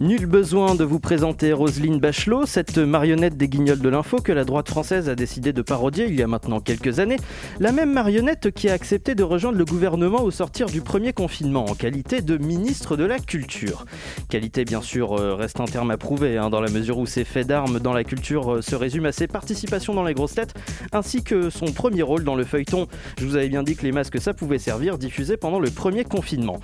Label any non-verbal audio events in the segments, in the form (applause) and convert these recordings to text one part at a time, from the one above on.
Nul besoin de vous présenter Roselyne Bachelot, cette marionnette des guignols de l'info que la droite française a décidé de parodier il y a maintenant quelques années. La même marionnette qui a accepté de rejoindre le gouvernement au sortir du premier confinement en qualité de ministre de la Culture. Qualité, bien sûr, euh, reste un terme à prouver, hein, dans la mesure où ses faits d'armes dans la culture euh, se résument à ses participations dans les grosses têtes, ainsi que son premier rôle dans le feuilleton. Je vous avais bien dit que les masques ça pouvait servir, diffusé pendant le premier confinement.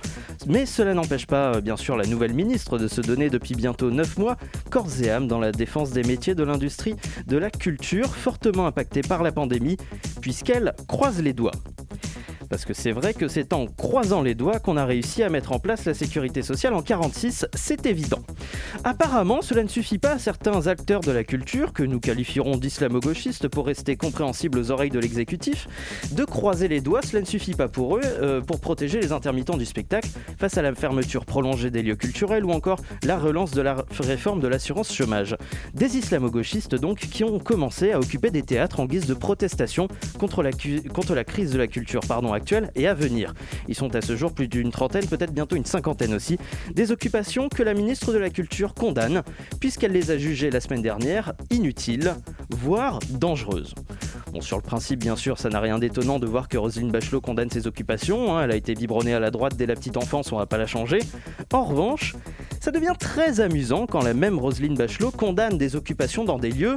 Mais cela n'empêche pas, euh, bien sûr, la nouvelle ministre de se donner depuis bientôt 9 mois corps et âme dans la défense des métiers de l'industrie de la culture, fortement impactée par la pandémie, puisqu'elle croise les doigts. Parce que c'est vrai que c'est en croisant les doigts qu'on a réussi à mettre en place la sécurité sociale en 46, c'est évident. Apparemment, cela ne suffit pas à certains acteurs de la culture, que nous qualifierons d'islamo-gauchistes pour rester compréhensibles aux oreilles de l'exécutif, de croiser les doigts, cela ne suffit pas pour eux, euh, pour protéger les intermittents du spectacle face à la fermeture prolongée des lieux culturels ou encore la relance de la réforme de l'assurance chômage. Des islamo-gauchistes donc qui ont commencé à occuper des théâtres en guise de protestation contre la, contre la crise de la culture pardon, et à venir. Ils sont à ce jour plus d'une trentaine, peut-être bientôt une cinquantaine aussi, des occupations que la ministre de la Culture condamne, puisqu'elle les a jugées la semaine dernière inutiles, voire dangereuses. Bon, sur le principe, bien sûr, ça n'a rien d'étonnant de voir que Roselyne Bachelot condamne ses occupations. Hein. elle a été biberonnée à la droite dès la petite enfance, on va pas la changer. En revanche, ça devient très amusant quand la même Roselyne Bachelot condamne des occupations dans des lieux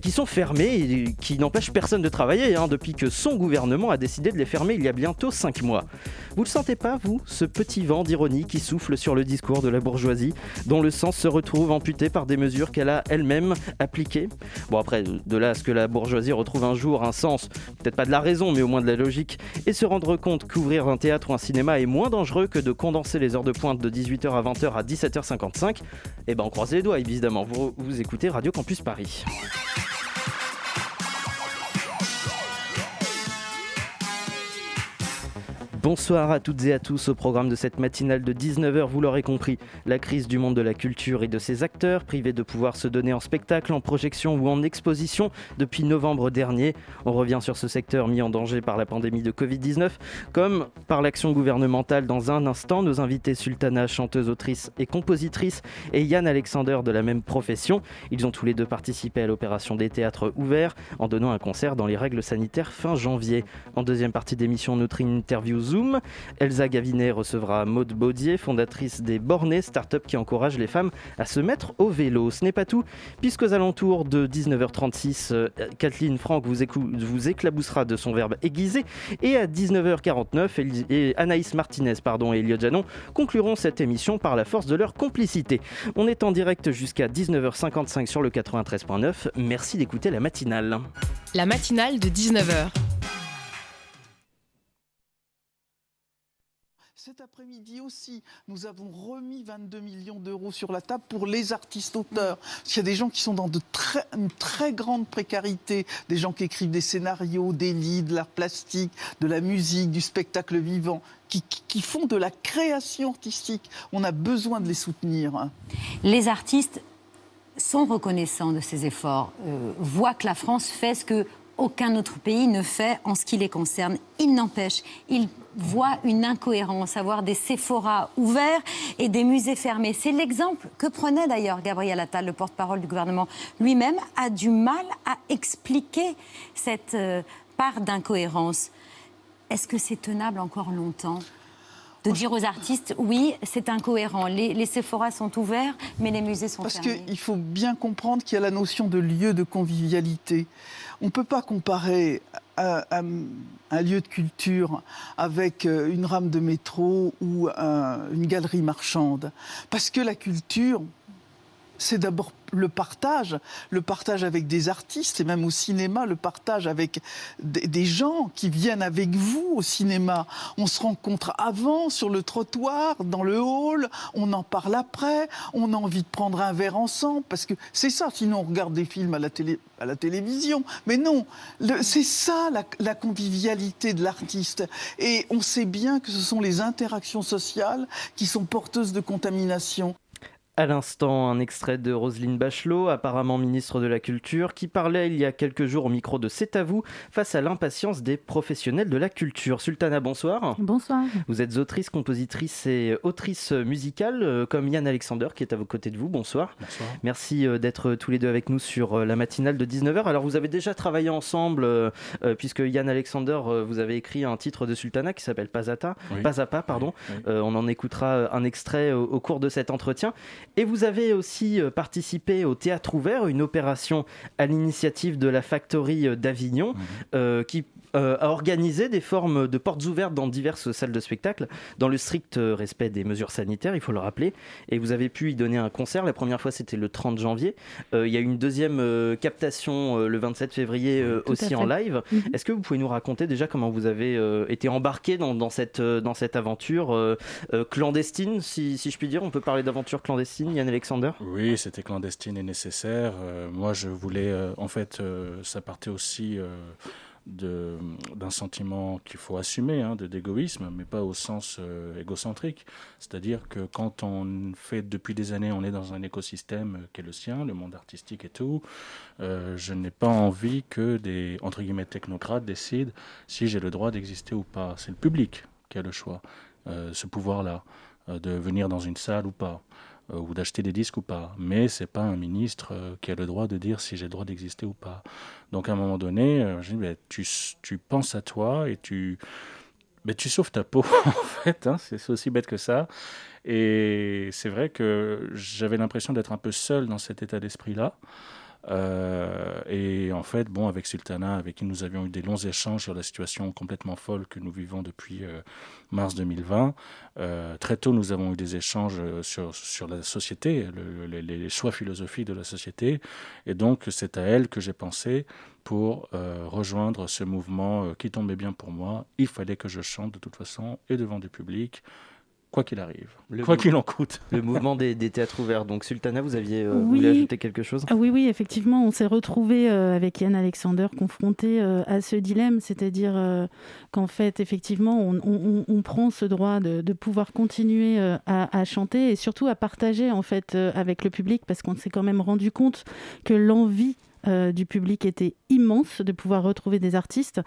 qui sont fermés et qui n'empêchent personne de travailler hein, depuis que son gouvernement a décidé de les fermer il y a bientôt 5 mois. Vous ne sentez pas, vous, ce petit vent d'ironie qui souffle sur le discours de la bourgeoisie, dont le sens se retrouve amputé par des mesures qu'elle a elle-même appliquées? Bon après, de là à ce que la bourgeoisie retrouve un jour un sens, peut-être pas de la raison, mais au moins de la logique, et se rendre compte qu'ouvrir un théâtre ou un cinéma est moins dangereux que de condenser les heures de pointe de 18h à 20h à 17h55, eh ben on croise les doigts évidemment, vous, vous écoutez Radio Campus Paris. Bonsoir à toutes et à tous au programme de cette matinale de 19h, vous l'aurez compris, la crise du monde de la culture et de ses acteurs, privés de pouvoir se donner en spectacle, en projection ou en exposition depuis novembre dernier. On revient sur ce secteur mis en danger par la pandémie de Covid-19, comme par l'action gouvernementale dans un instant. Nos invités Sultana, chanteuse, autrice et compositrice, et Yann Alexander de la même profession. Ils ont tous les deux participé à l'opération des théâtres ouverts en donnant un concert dans les règles sanitaires fin janvier. En deuxième partie d'émission, notre interview Zoom Elsa Gavinet recevra Maude Baudier, fondatrice des Bornés, start-up qui encourage les femmes à se mettre au vélo. Ce n'est pas tout, puisqu'aux alentours de 19h36, euh, Kathleen Franck vous, éclaboussera de son verbe aiguisé. Et à 19h49, et Anaïs Martinez pardon, et Elliot Janon concluront cette émission par la force de leur complicité. On est en direct jusqu'à 19h55 sur le 93.9. Merci d'écouter la matinale. La matinale de 19h. Cet après-midi aussi, nous avons remis 22 millions d'euros sur la table pour les artistes auteurs. Il y a des gens qui sont dans une très grande précarité, des gens qui écrivent des scénarios, des livres, de l'art plastique, de la musique, du spectacle vivant. Qui, font de la création artistique. On a besoin de les soutenir. Les artistes sont reconnaissants de ces efforts, euh, voient que la France fait ce que aucun autre pays ne fait en ce qui les concerne. Il n'empêche, ils voient une incohérence, avoir des Sephora ouverts et des musées fermés. C'est l'exemple que prenait d'ailleurs Gabriel Attal, le porte-parole du gouvernement. Lui-même a du mal à expliquer cette euh, part d'incohérence. Est-ce que c'est tenable encore longtemps de dire aux artistes, oui, c'est incohérent. Les, les, Sephora sont ouverts, mais les musées sont fermés. Parce qu'il faut bien comprendre qu'il y a la notion de lieu de convivialité. On ne peut pas comparer un, lieu de culture avec euh, une rame de métro ou une galerie marchande. Parce que la culture, c'est d'abord le partage, le partage avec des artistes et même au cinéma, le partage avec des gens qui viennent avec vous au cinéma. On se rencontre avant sur le trottoir, dans le hall, on en parle après, on a envie de prendre un verre ensemble parce que c'est ça. Sinon, on regarde des films à la, télé, à la télévision. Mais non, c'est ça la, la convivialité de l'artiste. Et on sait bien que ce sont les interactions sociales qui sont porteuses de contamination. À l'instant, un extrait de Roselyne Bachelot, apparemment ministre de la Culture, qui parlait il y a quelques jours au micro de C'est à vous face à l'impatience des professionnels de la culture. Sultana, bonsoir. Bonsoir. Vous êtes autrice, compositrice et autrice musicale, euh, comme Yann Alexander qui est à vos côtés de vous. Bonsoir. Bonsoir. Merci euh, d'être tous les deux avec nous sur euh, la matinale de 19h. Alors, vous avez déjà travaillé ensemble, puisque Yann Alexander, vous avez écrit un titre de Sultana qui s'appelle Pazata, Oui. Pazapa, pardon. Oui, oui. on en écoutera un extrait au, au cours de cet entretien. Et vous avez aussi euh, participé au Théâtre Ouvert, une opération à l'initiative de la Factory euh, d'Avignon, Mhm. euh, qui euh, a organisé des formes de portes ouvertes dans diverses salles de spectacle, dans le strict respect des mesures sanitaires, il faut le rappeler. Et vous avez pu y donner un concert. La première fois, c'était le 30 janvier. Euh, il y a eu une deuxième euh, captation euh, le 27 février euh, aussi en live. Mhm. Est-ce que vous pouvez nous raconter déjà comment vous avez euh, été embarqué dans, dans cette, euh, dans cette aventure euh, euh, clandestine, si, si je puis dire? On peut parler d'aventure clandestine, Yann Alexander? Oui, c'était clandestine et nécessaire. Euh, moi, je voulais, euh, en fait, euh, ça partait aussi euh, d'un sentiment qu'il faut assumer, hein, d'égoïsme, mais pas au sens euh, égocentrique. C'est-à-dire que quand on fait depuis des années, on est dans un écosystème euh, qui est le sien, le monde artistique et tout, euh, je n'ai pas envie que des, entre guillemets, technocrates décident si j'ai le droit d'exister ou pas. C'est le public qui a le choix, ce pouvoir-là, de venir dans une salle ou pas euh, ou d'acheter des disques ou pas. Mais c'est pas un ministre euh, qui a le droit de dire si j'ai le droit d'exister ou pas. Donc à un moment donné, euh, je dis, tu, tu penses à toi et tu, ben, tu sauves ta peau, (laughs) en fait. hein, c'est aussi bête que ça. Et c'est vrai que j'avais l'impression d'être un peu seul dans cet état d'esprit-là. Euh, et en fait, bon, avec Sultana, avec qui nous avions eu des longs échanges sur la situation complètement folle que nous vivons depuis euh, mars 2020, euh, très tôt, nous avons eu des échanges sur, sur la société, le- le- les, les choix philosophiques de la société. Et donc, c'est à elle que j'ai pensé pour rejoindre ce mouvement qui tombait bien pour moi. Il fallait que je chante de toute façon et devant du public, quoi qu'il arrive, Le quoi qu'il en coûte. (laughs) Le mouvement des, des théâtres ouverts. Donc, Sultana, vous aviez euh, Oui. voulu ajouter quelque chose? Ah oui, oui, effectivement, on s'est retrouvé avec Yann Alexander confronté euh, à ce dilemme, c'est-à-dire euh, qu'en fait, effectivement, on, on- on prend ce droit de, de pouvoir continuer euh, à, à chanter et surtout à partager en fait euh, avec le public, parce qu'on s'est quand même rendu compte que l'envie euh, du public était immense de pouvoir retrouver des artistes.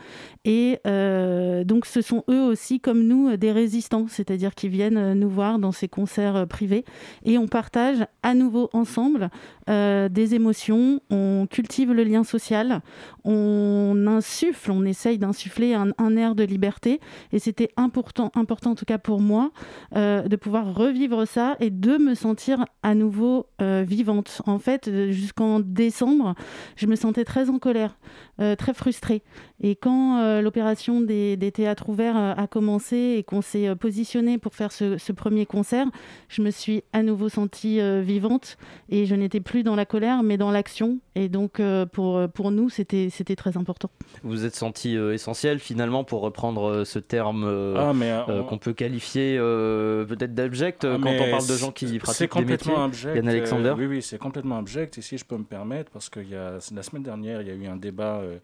Et euh, donc, ce sont eux aussi, comme nous, des résistants, c'est-à-dire qui viennent euh, nous voir dans ces concerts privés. Et on partage à nouveau ensemble des émotions, on cultive le lien social, on insuffle, on essaye d'insuffler un, un air de liberté. Et c'était important, important, en tout cas pour moi, de pouvoir revivre ça et de me sentir à nouveau vivante. En fait, jusqu'en décembre, je me sentais très en colère, euh, très frustrée. Et quand euh, l'opération des, théâtres ouverts euh, a commencé et qu'on s'est positionné pour faire ce, premier concert, je me suis à nouveau sentie vivante et je n'étais plus dans la colère mais dans l'action. Et donc euh, pour, pour nous, c'était c'était très important. Vous vous êtes senti euh, essentiel, finalement, pour reprendre euh, ce terme euh, ah, euh, on- qu'on peut qualifier euh, peut-être d'abject euh, Ah, quand on parle de gens qui pratiquent des métiers. complètement abject. Yann Alexander euh, oui, oui, c'est complètement abject. Et si je peux me permettre, parce que y a, la semaine dernière, il y a eu un débat euh,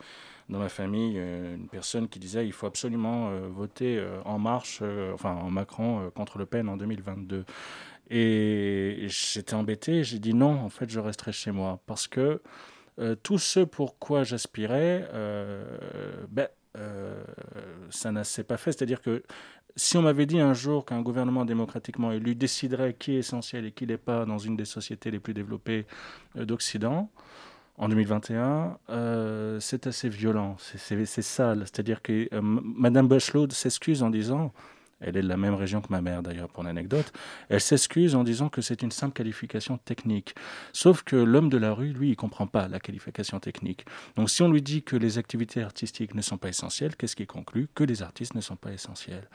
dans ma famille, euh, une personne qui disait il faut absolument euh, voter euh, en marche, euh, enfin en Macron euh, contre Le Pen en 2022. Et j'étais embêté, j'ai dit non, en fait, je resterai chez moi. Parce que euh, tout ce pourquoi j'aspirais, euh, ben, euh, ça ne s'est pas fait. C'est-à-dire que si on m'avait dit un jour qu'un gouvernement démocratiquement élu déciderait qui est essentiel et qui n'est pas dans une des sociétés les plus développées d'Occident, en 2021, euh, c'est assez violent, c'est- sale. C'est-à-dire que euh, Madame Bachelot s'excuse en disant, elle est de la même région que ma mère d'ailleurs pour l'anecdote, elle s'excuse en disant que c'est une simple qualification technique. Sauf que l'homme de la rue, lui, il comprend pas la qualification technique. Donc si on lui dit que les activités artistiques ne sont pas essentielles, qu'est-ce qui conclut? Que les artistes ne sont pas essentiels.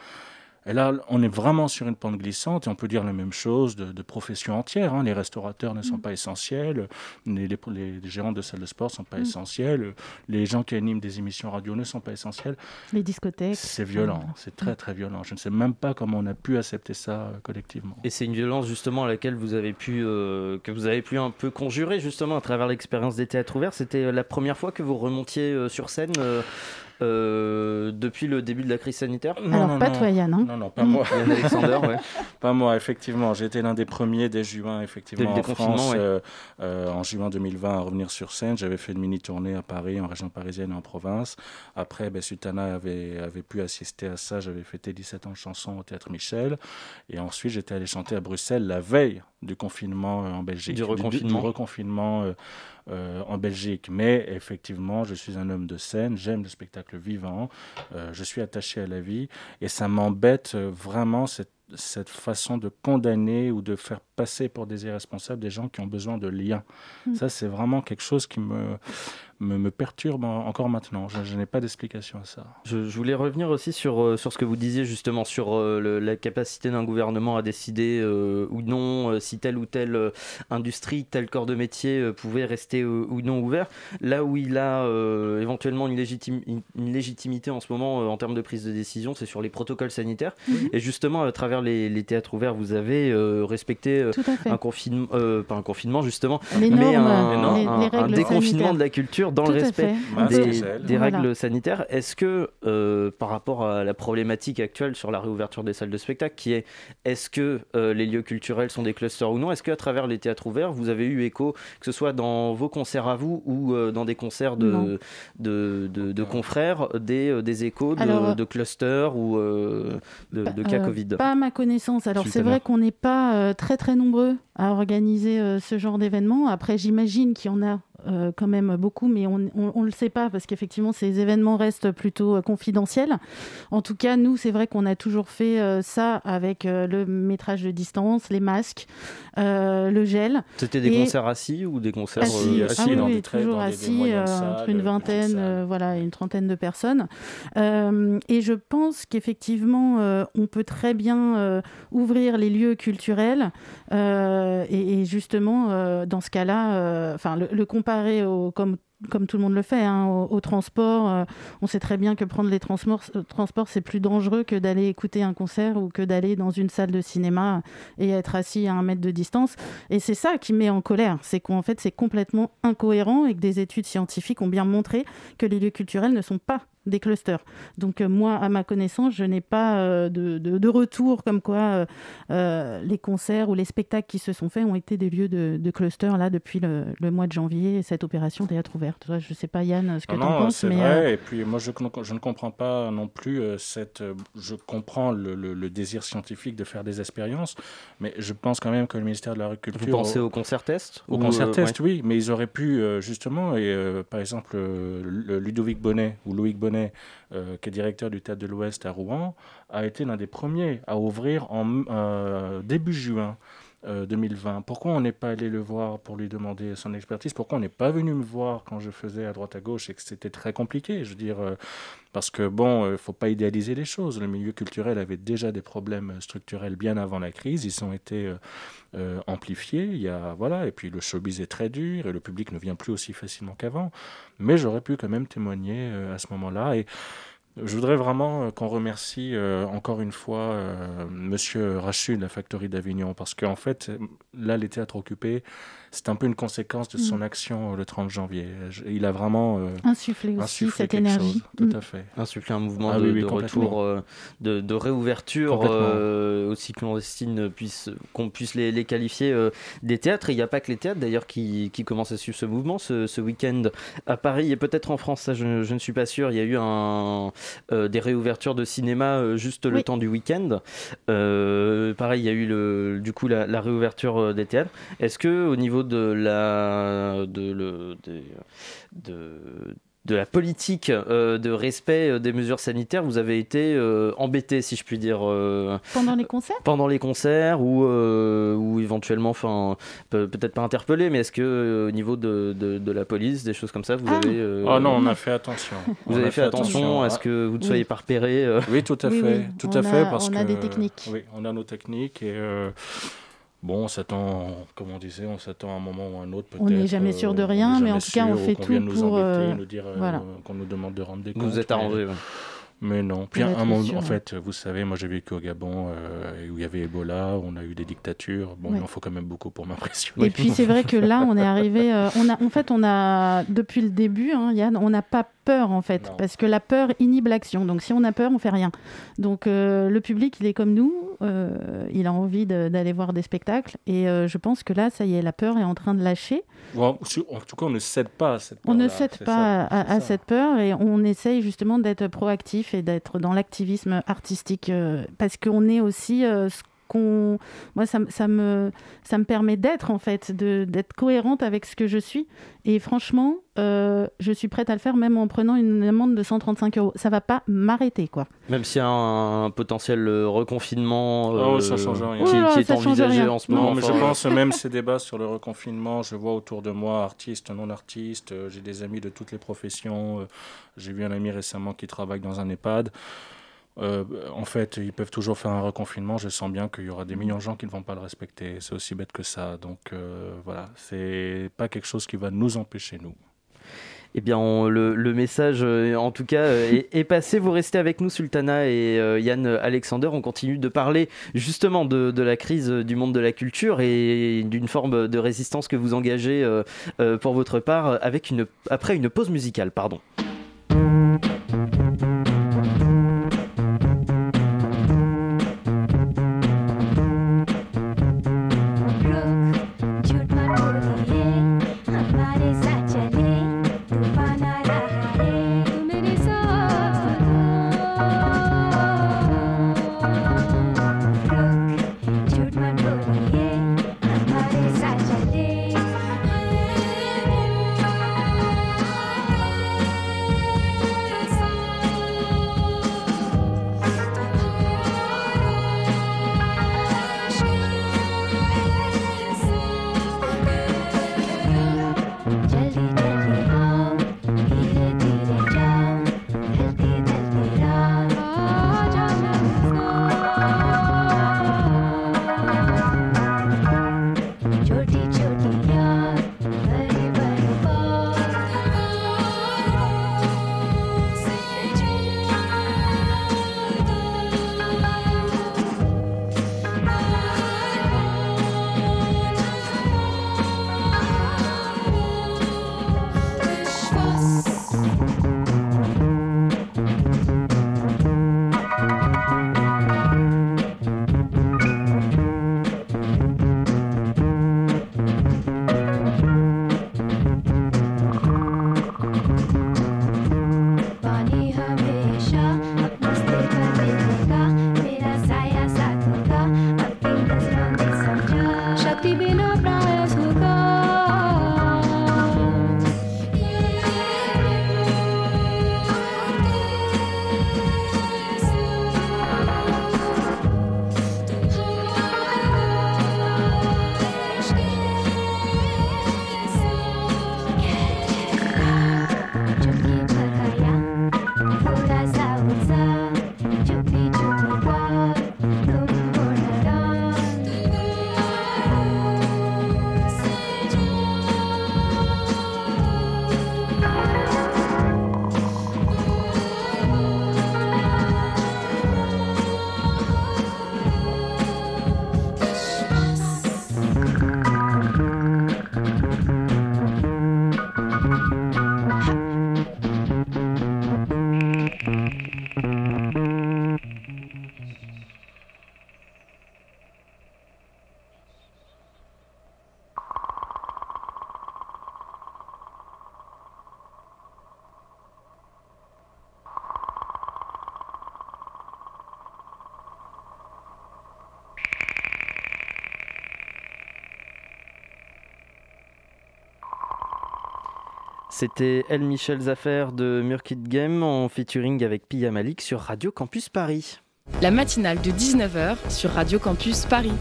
Et là, on est vraiment sur une pente glissante et on peut dire la même chose de, professions entières. Hein. Les restaurateurs ne sont mm. pas essentiels, les, les, gérants de salles de sport ne sont pas mm. essentiels, les gens qui animent des émissions radio ne sont pas essentiels. Les discothèques. C'est violent, c'est très très violent. Je ne sais même pas comment on a pu accepter ça euh, collectivement. Et c'est une violence justement à laquelle vous avez pu, euh, que vous avez pu un peu conjurer justement à travers l'expérience des théâtres ouverts. C'était euh, la première fois que vous remontiez sur scène euh, depuis le début de la crise sanitaire non, Alors, pas toi, Yann. Hein non, non, pas moi. Yann (laughs) Alexander, ouais. (laughs) Pas moi, effectivement. J'ai été l'un des premiers dès juin, effectivement, en France, euh, euh, en juin 2020, à revenir sur scène. J'avais fait une mini-tournée à Paris, en région parisienne et en province. Après, ben, Sutana avait, avait pu assister à ça. J'avais fêté 17 ans de chansons au Théâtre Michel. Et ensuite, j'étais allé chanter à Bruxelles la veille du confinement en Belgique. Du reconfinement. Du, reconfinement euh, en Belgique. Mais effectivement, je suis un homme de scène, j'aime le spectacle vivant, euh, je suis attaché à la vie et ça m'embête euh, vraiment cette, cette façon de condamner ou de faire passer pour des irresponsables des gens qui ont besoin de liens. Mm. Ça, c'est vraiment quelque chose qui me, me, perturbe encore maintenant. Je, n'ai pas d'explication à ça. Je, voulais revenir aussi sur, euh, sur ce que vous disiez justement sur euh, la capacité d'un gouvernement à décider euh, ou non si telle ou telle industrie, tel corps de métier pouvait rester ou non ouvert. Là où il a éventuellement une, une, légitimité en ce moment en termes de prise de décision, c'est sur les protocoles sanitaires. Et justement, à travers les, les, théâtres ouverts, vous avez respecté un confinement, pas un confinement justement, mais un, déconfinement de la culture dans le respect des, règles sanitaires. Est-ce que euh, par rapport à la problématique actuelle sur la réouverture des salles de spectacle, qui est est-ce que euh, les lieux culturels sont des clusters ou non, est-ce qu'à travers les théâtres ouverts, vous avez eu écho, que ce soit dans vos concerts à vous ou euh, dans des concerts de, de, de, confrères, des, des échos de, de clusters ou de, cas Covid? Pas à ma connaissance. Alors c'est vrai qu'on n'est pas très très nombreux à organiser ce genre d'événement. Après, j'imagine qu'il y en a euh, quand même beaucoup, mais on ne le sait pas parce qu'effectivement, ces événements restent plutôt euh, confidentiels. En tout cas, nous, c'est vrai qu'on a toujours fait euh, ça avec le métrage de distance, les masques, le gel. C'était des concerts assis ou des concerts assis, assis ah oui, toujours assis, entre une vingtaine, voilà, une trentaine de personnes. et je pense qu'effectivement, on peut très bien ouvrir les lieux culturels et, justement, dans ce cas-là, enfin, le, le au, comme, comme tout le monde le fait, hein, au, transport. Euh, on sait très bien que prendre les transports, euh, transports c'est plus dangereux que d'aller écouter un concert ou que d'aller dans une salle de cinéma et être assis à un mètre de distance. Et c'est ça qui met en colère, c'est qu'en fait c'est complètement incohérent et que des études scientifiques ont bien montré que les lieux culturels ne sont pas des clusters. Donc euh, moi, à ma connaissance, je n'ai pas euh, de, de, retour comme quoi euh, les concerts ou les spectacles qui se sont faits ont été des lieux de, de clusters là depuis le, le, mois de janvier, cette opération théâtre ouvert. Je ne sais pas Yann ce que tu en penses. C'est vrai, et puis moi je, je, ne comprends pas non plus cette... Je comprends le, le, désir scientifique de faire des expériences, mais je pense quand même que le ministère de l'Agriculture... Vous pensez au concert test Au concert test, oui, mais ils auraient pu justement, et par exemple Ludovic Bonnet ou Loïc Bonnet euh, qui est directeur du Théâtre de l'Ouest à Rouen, a été l'un des premiers à ouvrir en euh, début juin. 2020. Euh, Pourquoi on n'est pas allé le voir pour lui demander son expertise? Pourquoi on n'est pas venu me voir quand je faisais à droite à gauche et que c'était très compliqué? Je veux dire, parce que bon, il ne faut pas idéaliser les choses. Le milieu culturel avait déjà des problèmes structurels bien avant la crise. Ils ont été amplifiés. Il y a, voilà, et puis le showbiz est très dur et le public ne vient plus aussi facilement qu'avant mais j'aurais pu quand même témoigner euh, à ce moment-là. Et je voudrais vraiment euh, qu'on remercie euh, encore une fois Monsieur Rachid de la Factory d'Avignon, parce qu'en fait, là, les théâtres occupés, c'est un peu une conséquence de son mm. action le 30 janvier. Il a vraiment insufflé aussi cette énergie. Tout à mm. fait. Insufflé un mouvement ah de, retour, de, de, réouverture aussi clandestine, qu'on puisse les, les qualifier des théâtres. il n'y a pas que les théâtres d'ailleurs qui, qui, commencent à suivre ce mouvement. Ce, ce week-end à Paris et peut-être en France, ça je, je, ne suis pas sûr. Il y a eu un, des réouvertures de cinéma juste le temps du week-end. pareil, il y a eu le, du coup la, la réouverture des théâtres. Est-ce que au niveau de la de, le, de, de la politique euh, de respect euh, des mesures sanitaires, vous avez été euh, embêté, si je puis dire. pendant les concerts? Pendant les concerts, ou, ou éventuellement, enfin, peut-être pas interpellé, mais est-ce que au niveau de, de, la police, des choses comme ça, vous ah. avez. Oh non, on a fait attention. Vous avez fait, attention, à ce que vous ne soyez pas repéré Oui, tout à fait. Tout à fait parce on a des techniques. Oui, on a nos techniques et. Bon, on s'attend, comme on disait, on s'attend à un moment ou à un autre. On n'est jamais sûr de rien, mais en tout cas, on fait tout pour. nous dire, voilà. qu'on nous demande de rendre des comptes. Vous êtes arrangé. Mais non. Puis un moment, en fait, vous savez, moi j'ai vécu au Gabon euh, où il y avait Ebola, on a eu des dictatures. Bon, il en faut quand même beaucoup pour m'impressionner. Et puis c'est vrai que là, on est arrivé. Euh, on a, en fait, on a depuis le début, hein, Yann, on n'a pas peur en fait, parce que la peur inhibe l'action. Donc si on a peur, on fait rien. Donc euh, le public, il est comme nous, il a envie d'aller voir des spectacles, et je pense que là, ça y est, la peur est en train de lâcher. en tout cas, on ne cède pas à cette peur. On ne cède pas à, cette peur, et on essaye justement d'être proactif et d'être dans l'activisme artistique euh, parce qu'on est aussi euh, ce qu'on moi ça, ça, me ça me permet d'être en fait d'être cohérente avec ce que je suis. Et franchement euh, je suis prête à le faire même en prenant une amende de 135 euros. Ça va pas m'arrêter quoi. Même s'il y a un, potentiel reconfinement oh, ça change rien. qui, est envisagé en ce moment mais je pense même ces débats sur le reconfinement je vois autour de moi artistes non artistes j'ai des amis de toutes les professions j'ai vu un ami récemment qui travaille dans un EHPAD. Euh, en fait, ils peuvent toujours faire un reconfinement. Je sens bien qu'il y aura des millions de gens qui ne vont pas le respecter. C'est aussi bête que ça. Donc euh, voilà, c'est pas quelque chose qui va nous empêcher, nous. Eh bien, le, message, euh, en tout cas, est, passé. Vous restez avec nous, Sultana et Yann Alexander. On continue de parler justement de, de, la crise du monde de la culture et d'une forme de résistance que vous engagez pour votre part avec une, après une pause musicale. Pardon. C'était Elle Michel Zaffer de Murkit Game en featuring avec Pia Malik sur Radio Campus Paris. La matinale de 19h sur Radio Campus Paris.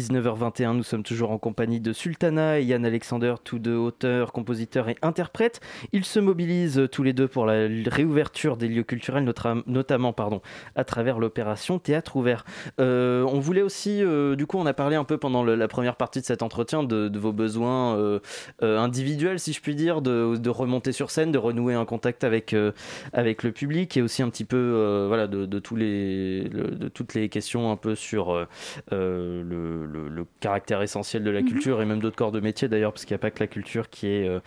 19h21, nous sommes toujours en compagnie de Sultana et Yann Alexander, tous deux auteurs, compositeurs et interprètes. Ils se mobilisent tous les deux pour la réouverture des lieux culturels, notamment à travers l'opération Théâtre ouvert. Euh, on voulait aussi, euh, du coup, on a parlé un peu pendant la première partie de cet entretien de, vos besoins euh, individuels, si je puis dire, de, remonter sur scène, de renouer un contact avec, avec le public et aussi un petit peu voilà, de toutes les questions un peu sur le le, caractère essentiel de la mhm. culture et même d'autres corps de métier d'ailleurs, parce qu'il n'y a pas que la culture qui est euh,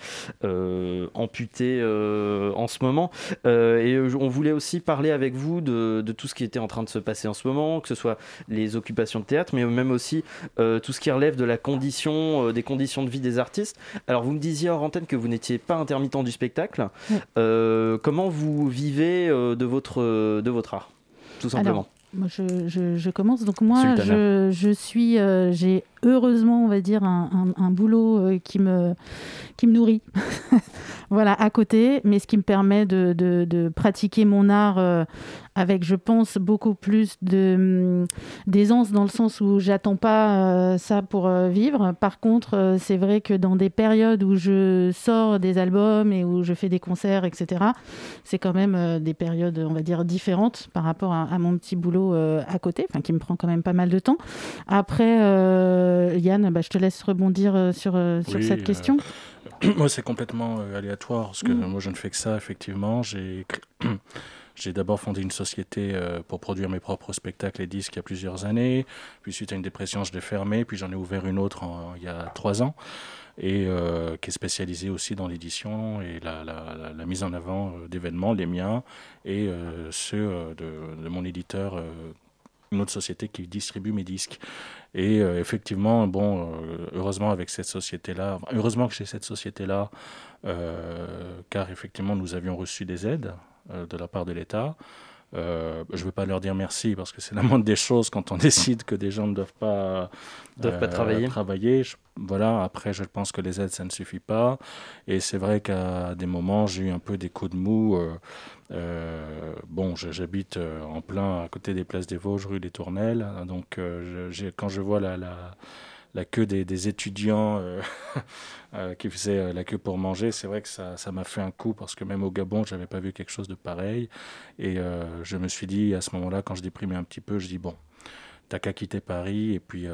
euh, amputée euh, en ce moment. et on voulait aussi parler avec vous de, tout ce qui était en train de se passer en ce moment, que ce soit les occupations de théâtre, mais même aussi tout ce qui relève de la condition, des conditions de vie des artistes. Alors vous me disiez hors antenne que vous n'étiez pas intermittent du spectacle. comment vous vivez de, votre, de votre art, tout simplement? Moi, je, je, commence. Donc moi, je, je, suis, euh, j'ai heureusement, on va dire, un, un, boulot euh, qui me, qui me nourrit. (laughs) voilà, à côté, mais ce qui me permet de, de, de pratiquer mon art euh, avec, je pense, beaucoup plus de, hum, d'aisance dans le sens où j'attends pas ça pour vivre. Par contre, c'est vrai que dans des périodes où je sors des albums et où je fais des concerts, etc., c'est quand même des périodes, on va dire, différentes par rapport à, à mon petit boulot euh, à côté, enfin qui me prend quand même pas mal de temps. Après, euh, Yann, bah, je te laisse rebondir euh, sur, sur cette question. (clears throat) moi, c'est complètement aléatoire parce que mm. moi, je ne fais que ça, effectivement. J'ai (clears throat) J'ai d'abord fondé une société pour produire mes propres spectacles et disques il y a plusieurs années. Puis suite à une dépression, je l'ai fermée. Puis j'en ai ouvert une autre il y a trois ans et qui est spécialisée aussi dans l'édition et la, la, la, mise en avant d'événements, les miens et ceux de, de, mon éditeur une autre société qui distribue mes disques. Et effectivement, bon, heureusement avec cette société-là, heureusement que j'ai cette société-là, car effectivement nous avions reçu des aides de la part de l'État. Euh, je ne veux pas leur dire merci parce que c'est la moindre des choses quand on (laughs) décide que des gens ne doivent pas, doivent pas travailler. travailler. voilà, après, je pense que les aides, ça ne suffit pas. Et c'est vrai qu'à des moments, j'ai eu un peu des coups de mou. Euh, euh, bon, j'habite en plein à côté des places des Vosges, rue des Tournelles. Donc, quand je vois la, la la queue des, étudiants euh, (laughs) euh, qui faisaient euh, la queue pour manger, c'est vrai que ça, m'a fait un coup parce que même au Gabon, je n'avais pas vu quelque chose de pareil. Et je me suis dit, à ce moment-là, quand je déprimais un petit peu, je dis, bon, t'as qu'à quitter Paris et puis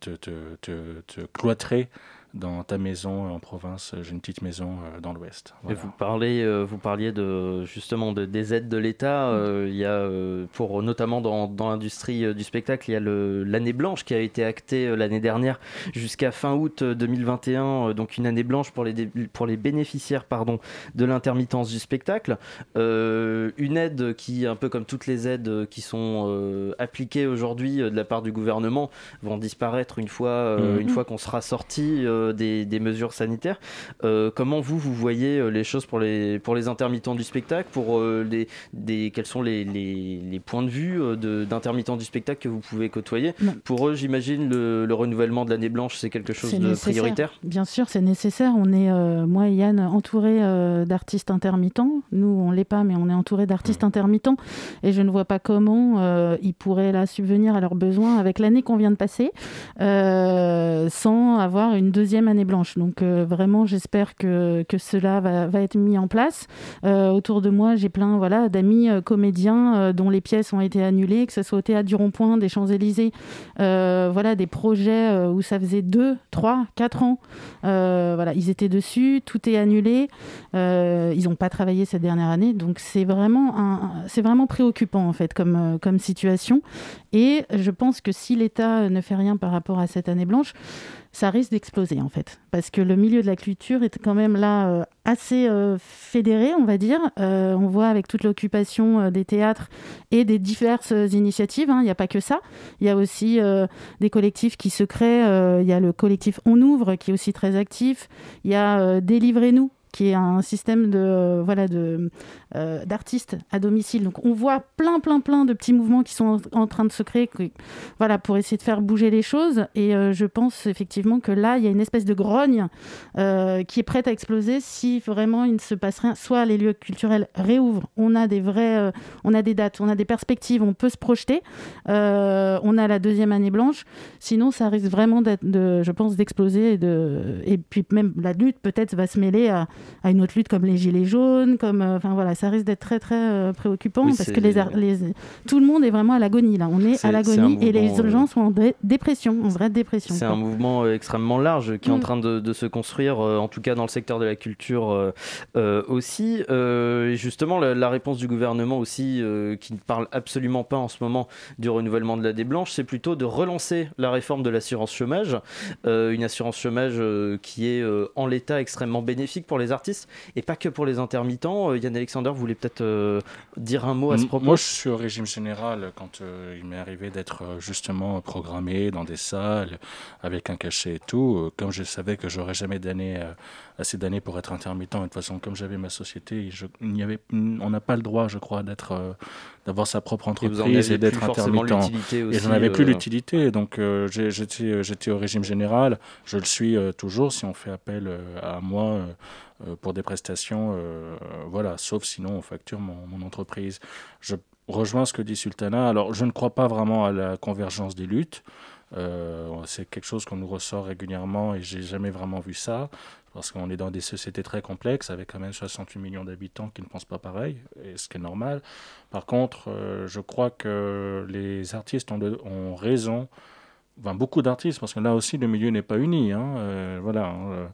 te, te, te, te, cloîtrer dans ta maison en province. J'ai une petite maison euh, dans l'Ouest. Et vous parlez, euh, vous parliez de justement de, des aides de l'État. Mm. Euh, il y a pour notamment dans, dans l'industrie du spectacle, il y a l'année blanche qui a été actée l'année dernière jusqu'à fin août 2021. donc une année blanche pour les pour les bénéficiaires pardon de l'intermittence du spectacle. une aide qui, un peu comme toutes les aides qui sont appliquées aujourd'hui de la part du gouvernement, vont disparaître une fois mm. une fois qu'on sera sorti euh, des, mesures sanitaires. Euh, comment vous, vous voyez euh, les choses pour les, pour les intermittents du spectacle pour les, des, Quels sont les, les, points de vue d'intermittents du spectacle que vous pouvez côtoyer? Pour eux, j'imagine, le, renouvellement de l'année blanche, c'est quelque chose de prioritaire? Bien sûr, c'est nécessaire. On est, moi et Yann, entourés d'artistes intermittents. Nous, on ne l'est pas, mais on est entourés d'artistes mmh. intermittents. Et je ne vois pas comment ils pourraient là subvenir à leurs besoins avec l'année qu'on vient de passer, sans avoir une deuxième année blanche. Donc euh, vraiment, j'espère que, que cela va, va, être mis en place. Euh, autour de moi, j'ai plein voilà, d'amis euh, comédiens dont les pièces ont été annulées, que ce soit au Théâtre du Rond-Point, des Champs-Élysées, voilà, des projets où ça faisait 2, 3, 4 ans. voilà, ils étaient dessus, tout est annulé. ils n'ont pas travaillé cette dernière année. Donc c'est vraiment, un, c'est vraiment préoccupant en fait comme, comme situation. Et je pense que si l'État ne fait rien par rapport à cette année blanche, ça risque d'exploser en fait. Parce que le milieu de la culture est quand même là euh, assez euh, fédéré, on va dire. Euh, on voit avec toute l'occupation des théâtres et des diverses initiatives, hein, il n'y a pas que ça. Il y a aussi des collectifs qui se créent. Il y a le collectif On Ouvre qui est aussi très actif. Il y a Délivrez-nous qui est un système de voilà de d'artistes à domicile. Donc on voit plein plein plein de petits mouvements qui sont en, train de se créer, voilà pour essayer de faire bouger les choses. Et je pense effectivement que là il y a une espèce de grogne qui est prête à exploser si vraiment il ne se passe rien. Soit les lieux culturels réouvrent, on a des vrais, on a des dates, on a des perspectives, on peut se projeter. on a la deuxième année blanche. Sinon ça risque vraiment de, je pense, d'exploser de et puis même la lutte peut-être va se mêler à, une autre lutte comme les gilets jaunes, comme euh, enfin voilà, ça risque d'être très très euh, préoccupant parce que les, les, tout le monde est vraiment à l'agonie là. On est, à l'agonie et les euh, gens sont en dépression, en vraie dépression. C'est un mouvement extrêmement large qui est en mm. train de, se construire, en tout cas dans le secteur de la culture aussi. justement, la, réponse du gouvernement aussi, qui ne parle absolument pas en ce moment du renouvellement de la déblanche, c'est plutôt de relancer la réforme de l'assurance chômage, une assurance chômage qui est en l'état extrêmement bénéfique pour les artistes et pas que pour les intermittents. Euh, Yann Alexander voulait peut-être euh, dire un mot à ce propos? Moi, je suis au régime général quand il m'est arrivé d'être justement programmé dans des salles avec un cachet et tout. comme je savais que j'aurais jamais d'année assez d'années pour être intermittent. Et de toute façon, comme j'avais ma société, je, il y avait, on n'a pas le droit, je crois, d'être, d'avoir sa propre entreprise et, d'être intermittent. et j'en avais plus l'utilité. Donc j'étais, j'étais au régime général. Je le suis toujours si on fait appel euh, à moi euh, euh, pour des prestations, voilà, sauf sinon on facture mon, entreprise. Je rejoins ce que dit Sultana. Alors, je ne crois pas vraiment à la convergence des luttes. c'est quelque chose qu'on nous ressort régulièrement et j'ai jamais vraiment vu ça parce qu'on est dans des sociétés très complexes avec quand même 68 millions d'habitants qui ne pensent pas pareil, et ce qui est normal. Par contre, je crois que les artistes ont, raison beaucoup d'artistes, parce que là aussi le milieu n'est pas uni, hein, euh, voilà. Hein, euh,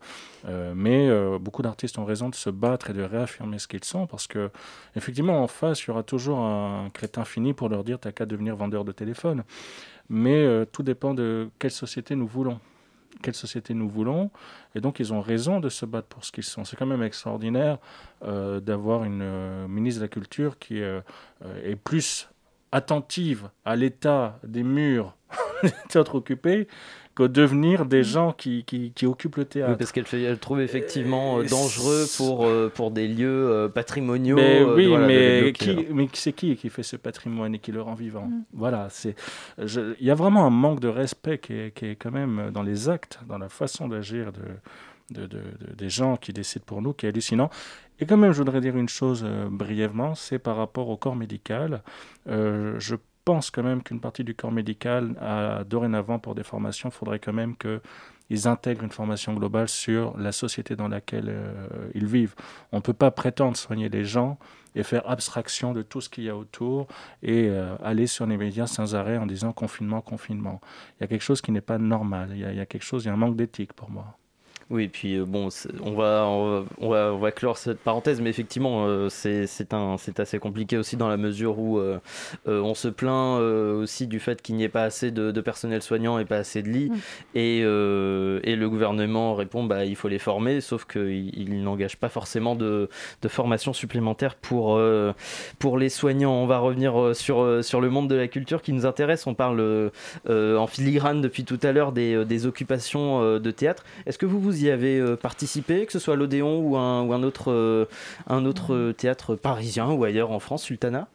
euh, mais beaucoup d'artistes ont raison de se battre et de réaffirmer ce qu'ils sont, parce que effectivement en face il y aura toujours un crétin fini pour leur dire t'as qu'à devenir vendeur de téléphone. Mais tout dépend de quelle société nous voulons quelle société nous voulons. Et donc, ils ont raison de se battre pour ce qu'ils sont. C'est quand même extraordinaire d'avoir une ministre de la Culture qui est plus attentive à l'état des murs (laughs) théâtre occupé que devenir des mm. gens qui, qui, qui occupent le théâtre. parce qu'elle elle trouve effectivement euh, dangereux pour, euh, pour des lieux euh, patrimoniaux. Mais, oui, mais, qui, mais c'est qui qui fait ce patrimoine et qui le rend vivant mm. Voilà, c'est il y a vraiment un manque de respect qui est, qui est, quand même dans les actes, dans la façon d'agir de, de, de, des gens qui décident pour nous, qui est hallucinant. Et quand même, je voudrais dire une chose brièvement, c'est par rapport au corps médical. je pense quand même qu'une partie du corps médical, a, dorénavant, pour des formations, il faudrait quand même qu'ils intègrent une formation globale sur la société dans laquelle euh, ils vivent. On ne peut pas prétendre soigner les gens et faire abstraction de tout ce qu'il y a autour et euh, aller sur les médias sans arrêt en disant confinement, confinement. Il y a quelque chose qui n'est pas normal, il y, a, il y a quelque chose, il y a un manque d'éthique pour moi. Oui, et puis euh, bon, on va, on va, on va, clore cette parenthèse, mais effectivement, euh, c'est assez compliqué aussi dans la mesure où euh, on se plaint aussi du fait qu'il n'y ait pas assez de, personnel soignant et pas assez de lits, mm. et, et, le gouvernement répond bah, il faut les former, sauf qu'il il, n'engage pas forcément de, de, formation supplémentaire pour, pour les soignants. On va revenir sur, sur le monde de la culture qui nous intéresse. On parle en filigrane depuis tout à l'heure des, des occupations de théâtre. Est-ce que vous vous y avez euh, participé, que ce soit l'Odéon ou un, ou un autre, euh, un autre théâtre parisien ou ailleurs en France, Sultana?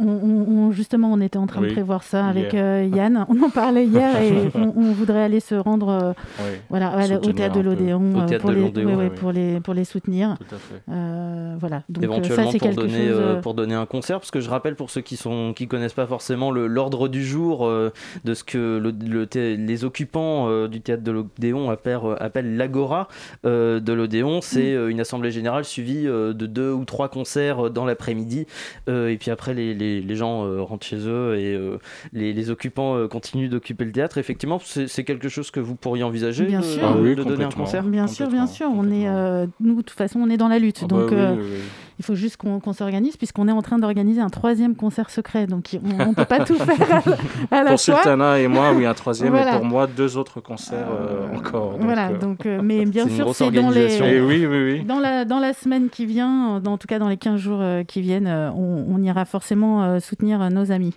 On, justement, on était en train de prévoir ça avec euh, Yann. On en parlait hier et (laughs) on, voudrait aller se rendre euh, voilà, au théâtre de l'Odéon euh, pour, les, pour, les, pour les soutenir. Tout à fait. voilà. Donc, Éventuellement ça, pour, donner, pour donner un concert, parce que je rappelle pour ceux qui ne qui connaissent pas forcément l'ordre du jour de ce que le, les occupants du théâtre de l'Odéon appellent, l'Agora de l'Odéon. C'est mm. une assemblée générale suivie de deux ou trois concerts dans l'après-midi. et puis après, les les, gens euh, rentrent chez eux et euh, les, occupants euh, continuent d'occuper le théâtre. Effectivement, c'est quelque chose que vous pourriez envisager bien de, sûr. Ah de donner un concert? Bien sûr, bien sûr. On est, nous, de toute façon, on est dans la lutte. Ah donc, bah il faut juste qu'on s'organise, puisqu'on est en train d'organiser un troisième concert secret. Donc, on ne peut pas tout faire à, la pour fois. Pour Sultana et moi, oui, un troisième. Et pour moi, deux autres concerts encore. voilà, donc, mais bien sûr, c'est dans les. Et oui, oui, oui. Dans la, dans la semaine qui vient, en tout cas dans les 15 jours qui viennent, on, on ira forcément euh, soutenir nos amis.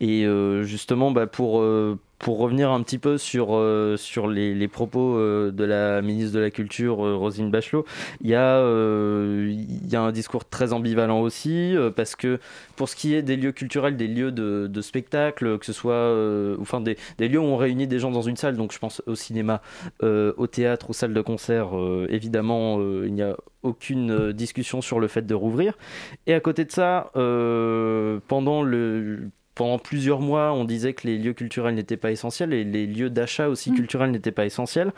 Et euh, justement, bah, pour, euh, pour revenir un petit peu sur, euh, sur les, propos euh, de la ministre de la Culture, euh, Rosine Bachelot, il y, a, y a un discours très ambivalent aussi, parce que pour ce qui est des lieux culturels, des lieux de, de spectacle, que ce soit enfin des, des, lieux où on réunit des gens dans une salle, donc je pense au cinéma, au théâtre, aux salles de concert, évidemment, il n'y a aucune discussion sur le fait de rouvrir. Et à côté de ça, pendant le pendant plusieurs mois, on disait que les lieux culturels n'étaient pas essentiels et les lieux d'achat aussi mm. culturels n'étaient pas essentiels.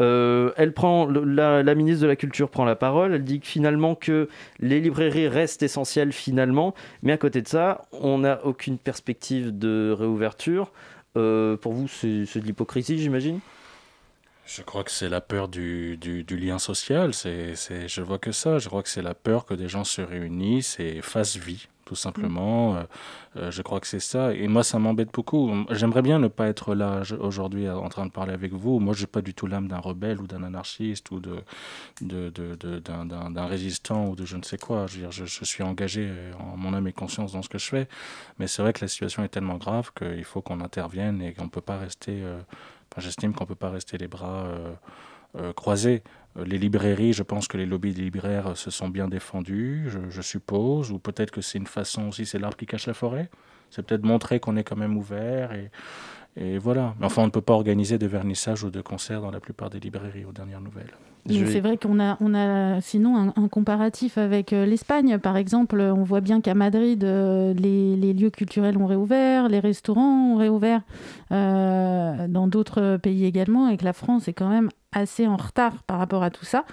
Euh, elle prend, la, ministre de la Culture prend la parole. Elle dit que finalement que les librairies restent essentielles finalement, mais à côté de ça, on n'a aucune perspective de réouverture. Euh, pour vous, c'est de l'hypocrisie, j'imagine? Je crois que c'est la peur du, du, lien social. C'est, je vois que ça. Je crois que c'est la peur que des gens se réunissent et fassent vie tout simplement. Euh, euh, je crois que c'est ça. Et moi, ça m'embête beaucoup. J'aimerais bien ne pas être là aujourd'hui en train de parler avec vous. Moi, j'ai pas du tout l'âme d'un rebelle ou d'un anarchiste ou de, d'un résistant ou de je ne sais quoi. Je, veux dire, je, je, suis engagé en mon âme et conscience dans ce que je fais. Mais c'est vrai que la situation est tellement grave qu'il faut qu'on intervienne et qu'on ne peut pas rester. Euh, j'estime qu'on ne peut pas rester les bras croisés. Euh, les librairies, je pense que les lobbies des libraires se sont bien défendus, je, suppose, ou peut-être que c'est une façon aussi, c'est l'arbre qui cache la forêt. C'est peut-être montrer qu'on est quand même ouvert et, et voilà. Mais enfin, on ne peut pas organiser de vernissage ou de concerts dans la plupart des librairies aux dernières nouvelles. C'est vrai qu'on a, on a sinon un, comparatif avec euh, l'Espagne. Par exemple, on voit bien qu'à Madrid, euh, les, les, lieux culturels ont réouvert, les restaurants ont réouvert, euh, dans d'autres pays également, et que la France est quand même assez en retard par rapport à tout ça,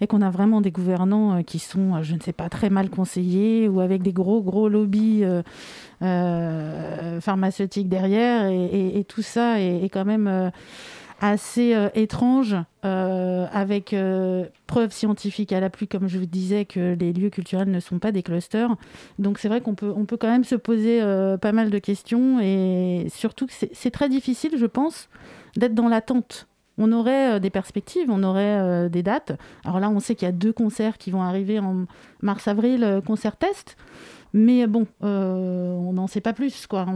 et qu'on a vraiment des gouvernants qui sont, je ne sais pas, très mal conseillés, ou avec des gros, gros lobbies pharmaceutiques derrière, et, tout ça est, est quand même assez euh, étrange, euh, avec euh, preuves scientifiques à la pluie, comme je vous disais, que les lieux culturels ne sont pas des clusters. Donc c'est vrai qu'on peut, on peut quand même se poser pas mal de questions, et surtout que c'est très difficile, je pense, d'être dans l'attente. On aurait des perspectives, on aurait des dates. Alors là, on sait qu'il y a deux concerts qui vont arriver en mars-avril, concert test. Mais bon, on n'en sait pas plus. Quoi.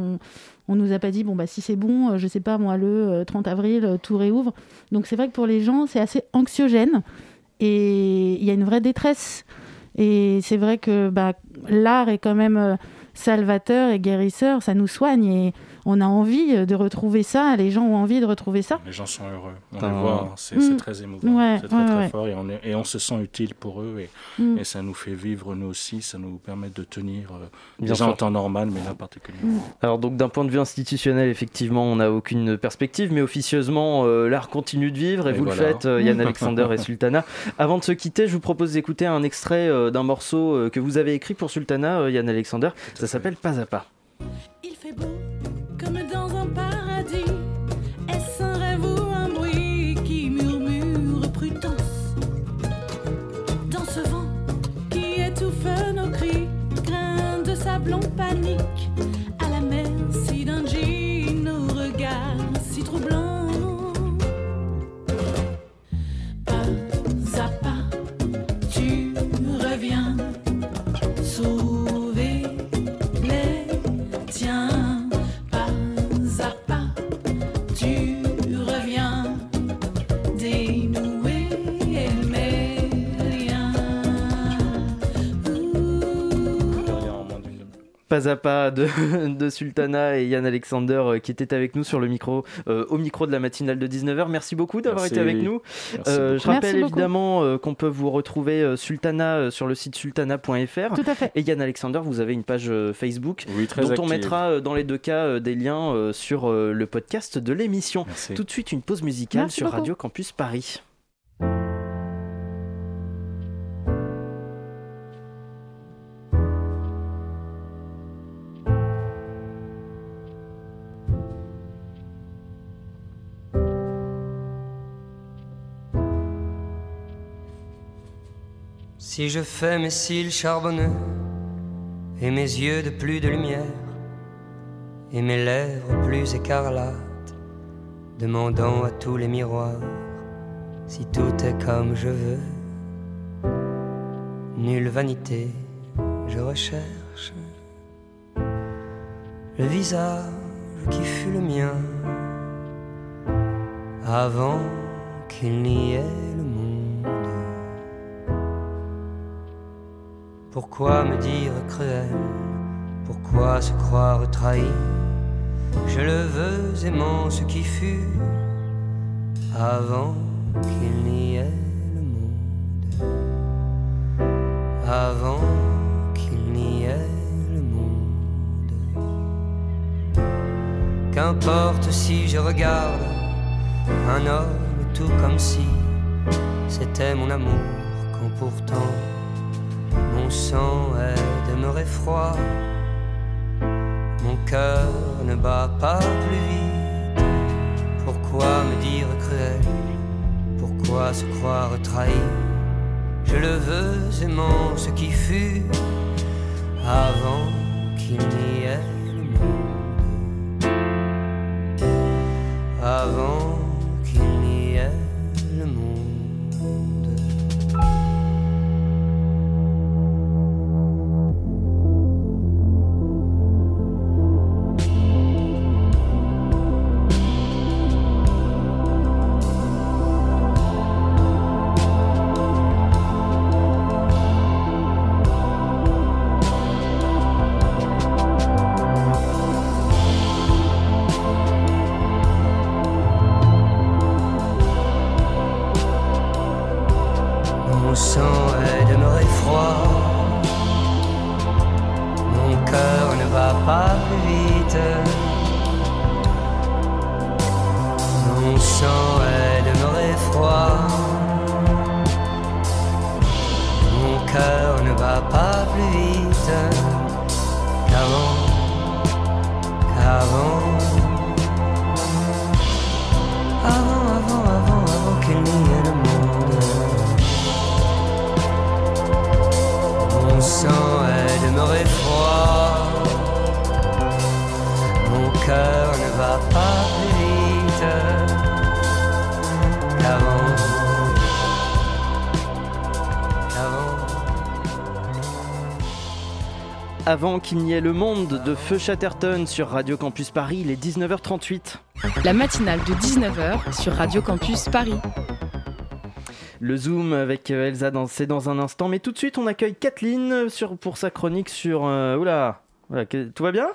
On, nous a pas dit, bon, bah, si c'est bon, euh, je sais pas, moi, le 30 euh, avril, euh, tout réouvre. Donc c'est vrai que pour les gens, c'est assez anxiogène et il y a une vraie détresse. Et c'est vrai que bah, l'art est quand même salvateur et guérisseur, ça nous soigne. Et on a envie euh, de retrouver ça, les gens ont envie de retrouver ça. Les gens sont heureux, on les voit, hein. c'est mm. très émouvant, c'est très, très fort et on, et on, se sent utile pour eux et, mm. et, ça nous fait vivre nous aussi, ça nous permet de tenir euh, bien en temps normal, mais là particulièrement. Mm. Alors donc d'un point de vue institutionnel, effectivement, on n'a aucune perspective, mais officieusement, euh, l'art continue de vivre et, vous le faites, Yann Alexander et Sultana. Avant de se quitter, je vous propose d'écouter un extrait d'un morceau que vous avez écrit pour Sultana, Yann Alexander, ça s'appelle Pas à pas. Il fait beau panique, pas à pas (laughs) de, Sultana et Yann Alexander euh, qui étaient avec nous sur le micro, euh, au micro de la matinale de 19h. Merci beaucoup d'avoir été avec nous. Euh, je rappelle évidemment qu'on peut vous retrouver Sultana sur le site sultana.fr. Tout à fait. Et Yann Alexander, vous avez une page Facebook dont on mettra dans les deux cas des liens sur le podcast de l'émission. Tout de suite, une pause musicale sur Radio Campus Paris. Si je fais mes cils charbonneux et mes yeux de plus de lumière et mes lèvres plus écarlates, demandant à tous les miroirs si tout est comme je veux. Nulle vanité, je recherche le visage qui fut le mien avant qu'il n'y ait le Pourquoi me dire cruel? Pourquoi se croire trahi? Je le veux aimant ce qui fut avant qu'il n'y ait le monde. Avant qu'il n'y ait le monde. Qu'importe si je regarde un homme tout comme si c'était mon amour quand pourtant sang est demeuré froid. Mon cœur ne bat pas plus vite. Pourquoi me dire cruel? Pourquoi se croire trahi? Je le veux aimant ce qui fut avant qu'il n'y ait le monde. Mon cœur ne va pas plus vite qu'avant. Qu'avant. Avant qu'il n'y ait le monde de Feu Chatterton sur Radio Campus Paris, il est 19h38. La matinale de 19h sur Radio Campus Paris. Le Zoom avec Elsa, dans- c'est dans un instant. Mais tout de suite, on accueille Kathleen sur, pour sa chronique sur... euh, oula, Voilà, tout va bien?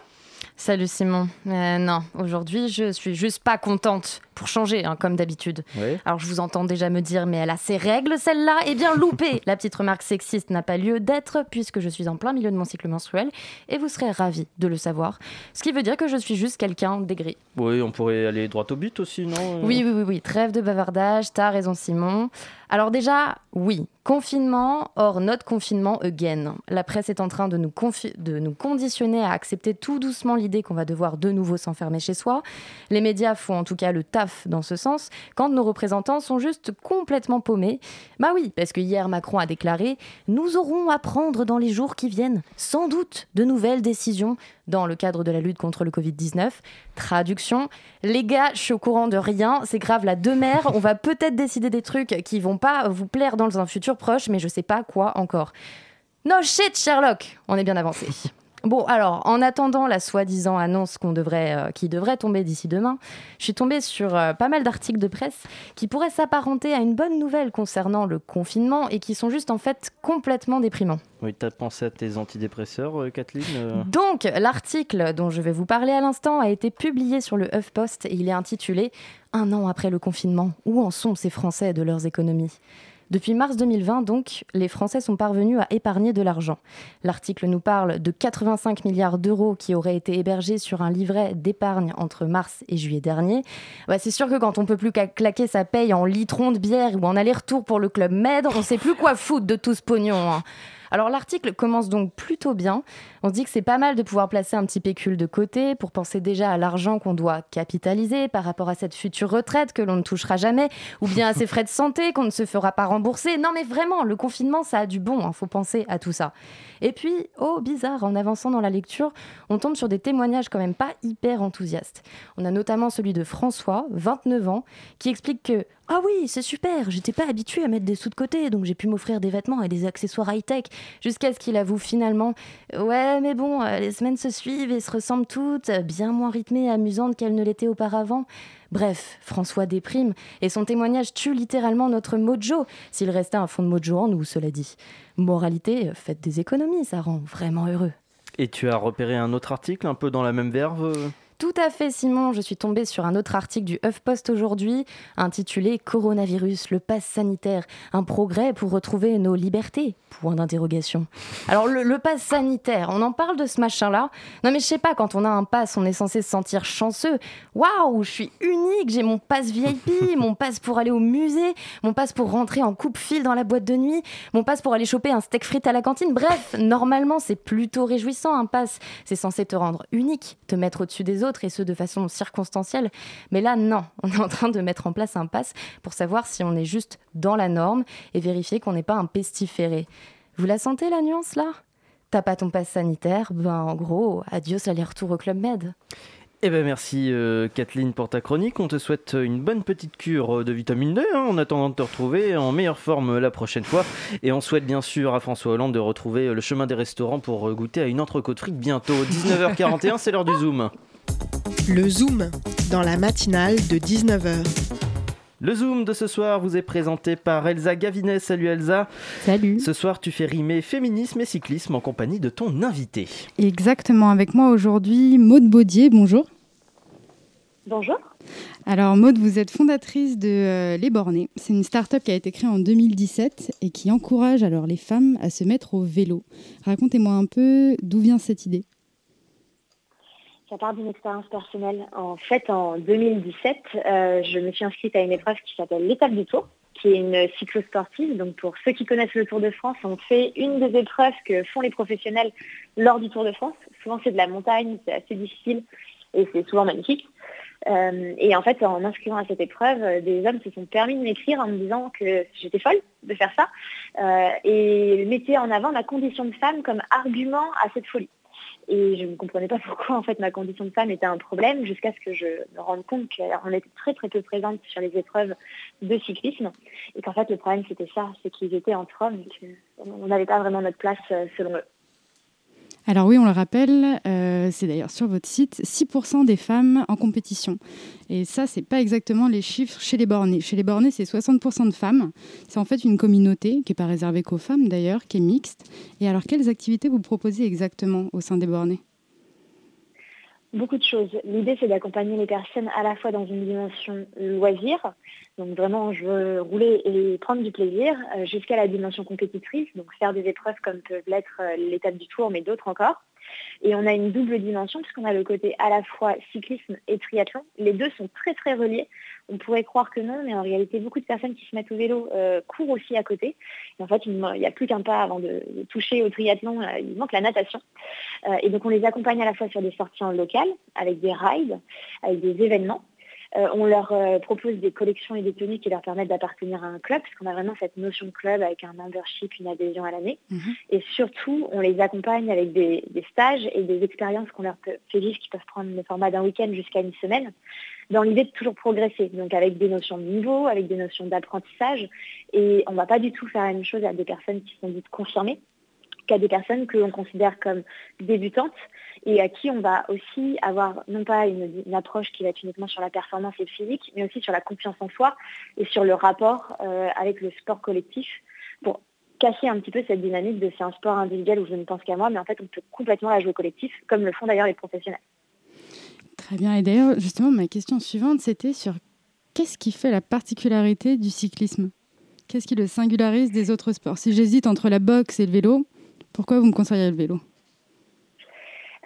Salut Simon. Euh, non, aujourd'hui je suis juste pas contente. Pour changer, hein, comme d'habitude. Oui. Alors je vous entends déjà me dire, mais elle a ses règles celle-là? Eh bien loupé (laughs) La petite remarque sexiste n'a pas lieu d'être puisque je suis en plein milieu de mon cycle menstruel et vous serez ravis de le savoir. Ce qui veut dire que je suis juste quelqu'un d'aigri. Oui, on pourrait aller droit au but aussi, non? Oui, oui, oui, oui. Trêve de bavardage, t'as raison Simon. Alors déjà, oui, confinement, or notre confinement again. La presse est en train de nous, de nous conditionner à accepter tout doucement l'idée qu'on va devoir de nouveau s'enfermer chez soi. Les médias font en tout cas le taf dans ce sens, quand nos représentants sont juste complètement paumés. Bah oui, parce que hier Macron a déclaré « Nous aurons à prendre dans les jours qui viennent sans doute de nouvelles décisions dans le cadre de la lutte contre le Covid-19 ». Traduction, les gars, je suis au courant de rien, c'est grave la demeure, on va peut-être décider des trucs qui vont pas vous plaire dans un futur proche, mais je sais pas quoi encore. No shit, Sherlock On est bien avancé. Bon, alors, en attendant la soi-disant annonce qu'on devrait, euh, qui devrait tomber d'ici demain, je suis tombée sur euh, pas mal d'articles de presse qui pourraient s'apparenter à une bonne nouvelle concernant le confinement et qui sont juste en fait complètement déprimants. Oui, t'as pensé à tes antidépresseurs, euh, Kathleen Donc, l'article dont je vais vous parler à l'instant a été publié sur le HuffPost et il est intitulé Un an après le confinement, où en sont ces Français de leurs économies? Depuis mars 2020, donc, les Français sont parvenus à épargner de l'argent. L'article nous parle de 85 milliards d'euros qui auraient été hébergés sur un livret d'épargne entre mars et juillet dernier. C'est sûr que quand on peut plus qu'à claquer sa paye en litrons de bière ou en aller-retour pour le club Med, on sait plus quoi foutre de tout ce pognon. hein. Alors l'article commence donc plutôt bien. On se dit que c'est pas mal de pouvoir placer un petit pécule de côté pour penser déjà à l'argent qu'on doit capitaliser par rapport à cette future retraite que l'on ne touchera jamais, ou bien à ses frais de santé qu'on ne se fera pas rembourser. Non mais vraiment, le confinement, ça a du bon, il faut penser à tout ça. Et puis, oh bizarre, en avançant dans la lecture, on tombe sur des témoignages quand même pas hyper enthousiastes. On a notamment celui de François, 29 ans, qui explique que Ah oui, c'est super, j'étais pas habituée à mettre des sous de côté, donc j'ai pu m'offrir des vêtements et des accessoires high-tech, jusqu'à ce qu'il avoue finalement Ouais, mais bon, euh, les semaines se suivent et se ressemblent toutes, bien moins rythmées et amusantes qu'elles ne l'étaient auparavant. Bref, François déprime, et son témoignage tue littéralement notre mojo, s'il restait un fond de mojo en nous, cela dit. Moralité, faites des économies, ça rend vraiment heureux. Et tu as repéré un autre article un peu dans la même verve? Tout à fait, Simon. Je suis tombée sur un autre article du HuffPost aujourd'hui, intitulé Coronavirus, le pass sanitaire, un progrès pour retrouver nos libertés Point d'interrogation. Alors, le, le pass sanitaire, on en parle de ce machin-là Non, mais je sais pas, quand on a un pass, on est censé se sentir chanceux. Waouh, je suis unique, j'ai mon pass VIP, (laughs) mon pass pour aller au musée, mon pass pour rentrer en coupe-fil dans la boîte de nuit, mon pass pour aller choper un steak frites à la cantine. Bref, normalement, c'est plutôt réjouissant un pass. C'est censé te rendre unique, te mettre au-dessus des autres et ce de façon circonstancielle. Mais là, non, (laughs) on est en train de mettre en place un pass pour savoir si on est juste dans la norme et vérifier qu'on n'est pas un pestiféré. Vous la sentez la nuance là? T'as pas ton pass sanitaire? Ben en gros, adios aller-retour au Club Med. Eh ben merci euh, Kathleen pour ta chronique. On te souhaite une bonne petite cure de vitamine D hein, en attendant de te retrouver en meilleure forme la prochaine fois. Et on souhaite bien sûr à François Hollande de retrouver le chemin des restaurants pour euh, goûter à une entrecôte frite bientôt. (laughs) 19h41, c'est l'heure du Zoom. Le Zoom, dans la matinale de 19h. Le Zoom de ce soir vous est présenté par Elsa Gavinet. Salut Elsa. Salut. Ce soir, tu fais rimer féminisme et cyclisme en compagnie de ton invité. Exactement, avec moi aujourd'hui Maude Baudier, bonjour. Bonjour. Alors Maude, vous êtes fondatrice de euh, Les Bornés. C'est une start-up qui a été créée en 2017 et qui encourage alors les femmes à se mettre au vélo. Racontez-moi un peu d'où vient cette idée. Ça part d'une expérience personnelle. En fait, en 2017, euh, je me suis inscrite à une épreuve qui s'appelle l'étape du Tour, qui est une cyclosportive. Donc pour ceux qui connaissent le Tour de France, on fait une des épreuves que font les professionnels lors du Tour de France. Souvent c'est de la montagne, c'est assez difficile et c'est souvent magnifique. Euh, et en fait, en m'inscrivant à cette épreuve, euh, des hommes se sont permis de m'écrire en me disant que j'étais folle de faire ça et mettaient en avant ma condition de femme comme argument à cette folie. Et je ne comprenais pas (laughs) pourquoi en fait ma condition de femme était un problème jusqu'à ce que je me rende compte qu'on était très très peu présente sur les épreuves de cyclisme et qu'en fait le problème c'était ça, c'est qu'ils étaient entre hommes et qu'on n'avait pas vraiment notre place euh, selon eux. Alors oui, on le rappelle, euh, c'est d'ailleurs sur votre site, 6% des femmes en compétition. Et ça, c'est pas exactement les chiffres chez les bornés. Chez les bornés, c'est 60% de femmes. C'est en fait une communauté qui n'est pas réservée qu'aux femmes d'ailleurs, qui est mixte. Et alors, quelles activités vous proposez exactement au sein des bornés? Beaucoup de choses. L'idée, c'est d'accompagner les personnes à la fois dans une dimension loisir, donc vraiment, je veux rouler et prendre du plaisir, euh, jusqu'à la dimension compétitrice, donc faire des épreuves comme peuvent l'être euh, l'étape du tour, mais d'autres encore. Et on a une double dimension, puisqu'on a le côté à la fois cyclisme et triathlon. Les deux sont très très reliés. On pourrait croire que non, mais en réalité, beaucoup de personnes qui se mettent au vélo euh, courent aussi à côté. Et en fait, il n'y a plus qu'un pas avant de, toucher au triathlon, il manque la natation. Et donc on les accompagne à la fois sur des sorties en local, avec des rides, avec des événements. Euh, on leur euh, propose des collections et des tenues qui leur permettent d'appartenir à un club, parce qu'on a vraiment cette notion de club avec un membership, une adhésion à l'année. Et surtout, on les accompagne avec des, des stages et des expériences qu'on leur peut- fait vivre qui peuvent prendre le format d'un week-end jusqu'à une semaine, dans l'idée de toujours progresser, donc avec des notions de niveau, avec des notions d'apprentissage. Et on ne va pas du tout faire la même chose à des personnes qui sont dites confirmées qu'à des personnes que l'on considère comme débutantes et à qui on va aussi avoir non pas une, approche qui va être uniquement sur la performance et le physique, mais aussi sur la confiance en soi et sur le rapport euh, avec le sport collectif pour casser un petit peu cette dynamique de c'est un sport individuel où je ne pense qu'à moi, mais en fait on peut complètement la jouer collectif, comme le font d'ailleurs les professionnels. Très bien. Et d'ailleurs, justement, ma question suivante, c'était sur qu'est-ce qui fait la particularité du cyclisme? Qu'est-ce qui le singularise des autres sports? Si j'hésite entre la boxe et le vélo, pourquoi vous me conseillez le vélo?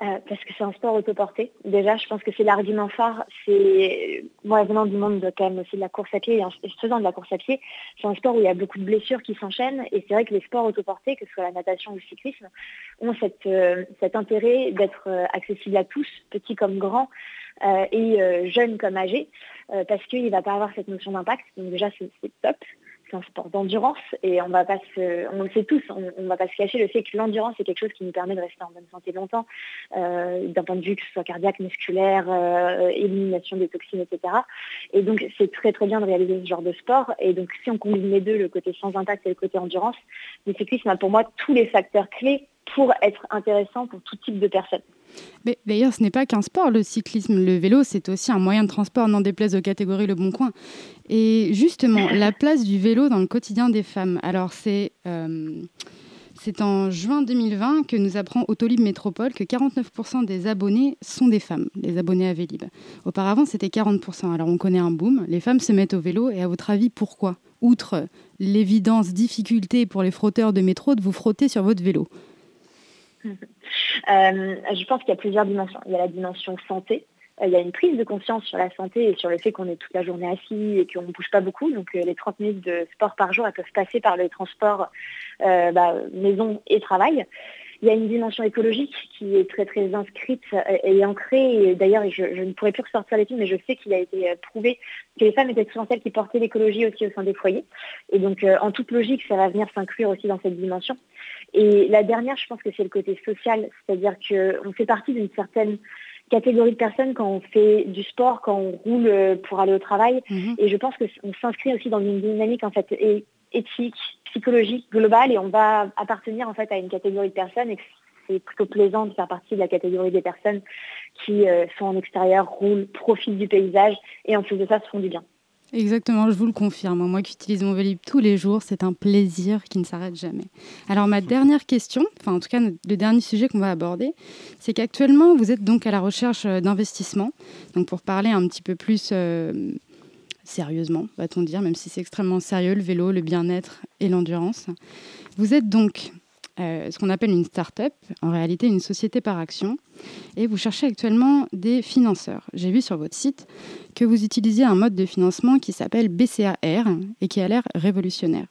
Euh, parce que c'est un sport autoporté. Déjà, je pense que c'est l'argument phare. C'est moi venant du monde de, quand même aussi de la course à pied et faisant de la course à pied, c'est un sport où il y a beaucoup de blessures qui s'enchaînent et c'est vrai que les sports autoportés, que ce soit la natation ou le cyclisme, ont cette, euh, cet intérêt d'être euh, accessibles à tous, petits comme grands et jeunes comme âgés, parce qu'il ne va pas avoir cette notion d'impact. Donc déjà, c'est top. C'est un sport d'endurance et on va pas se, on le sait tous, on, on va pas se cacher le fait que l'endurance est quelque chose qui nous permet de rester en bonne santé longtemps, euh, d'un point de vue que ce soit cardiaque, musculaire, euh, élimination des toxines, etc. Et donc c'est très très bien de réaliser ce genre de sport. Et donc si on combine les deux, le côté sans impact et le côté endurance, le cyclisme a pour moi tous les facteurs clés pour être intéressant pour tout type de personnes. Mais d'ailleurs, ce n'est pas qu'un sport, le cyclisme. Le vélo, c'est aussi un moyen de transport, n'en déplaise aux catégories Le Bon Coin. Et justement, la place du vélo dans le quotidien des femmes. Alors, c'est. euh, c'est en juin 2020 que nous apprend Autolib Métropole que 49% des abonnés sont des femmes, les abonnés à Vélib. Auparavant, c'était 40%. Alors on connaît un boom, les femmes se mettent au vélo et à votre avis, pourquoi? Outre l'évidence difficulté pour les frotteurs de métro de vous frotter sur votre vélo. (laughs) Euh, je pense qu'il y a plusieurs dimensions. Il y a la dimension santé. Euh, il y a une prise de conscience sur la santé et sur le fait qu'on est toute la journée assis et qu'on ne bouge pas beaucoup. Donc euh, les 30 minutes de sport par jour, elles peuvent passer par le transport bah, maison et travail. Il y a une dimension écologique qui est très très inscrite et ancrée. D'ailleurs, je, ne pourrais plus ressortir l'étude, mais je sais qu'il a été prouvé que les femmes étaient souvent celles qui portaient l'écologie aussi au sein des foyers. Et donc, en toute logique, ça va venir s'inclure aussi dans cette dimension. Et la dernière, je pense que c'est le côté social, c'est-à-dire qu'on fait partie d'une certaine catégorie de personnes quand on fait du sport, quand on roule euh, pour aller au travail. Et je pense qu'on s'inscrit aussi dans une dynamique en fait éthique, psychologique, globale, et on va appartenir en fait à une catégorie de personnes et c'est plutôt plaisant de faire partie de la catégorie des personnes qui euh, sont en extérieur, roulent, profitent du paysage et en plus de ça se font du bien. Exactement, je vous le confirme. Moi qui utilise mon Vélib tous les jours, c'est un plaisir qui ne s'arrête jamais. Alors ma dernière question, enfin en tout cas le dernier sujet qu'on va aborder, c'est qu'actuellement vous êtes donc à la recherche euh, d'investissements. Donc pour parler un petit peu plus euh, sérieusement, va-t-on dire, même si c'est extrêmement sérieux, le vélo, le bien-être et l'endurance. Vous êtes donc euh, ce qu'on appelle une start-up, en réalité une société par action, et vous cherchez actuellement des financeurs. J'ai vu sur votre site que vous utilisiez un mode de financement qui s'appelle BCAR et qui a l'air révolutionnaire.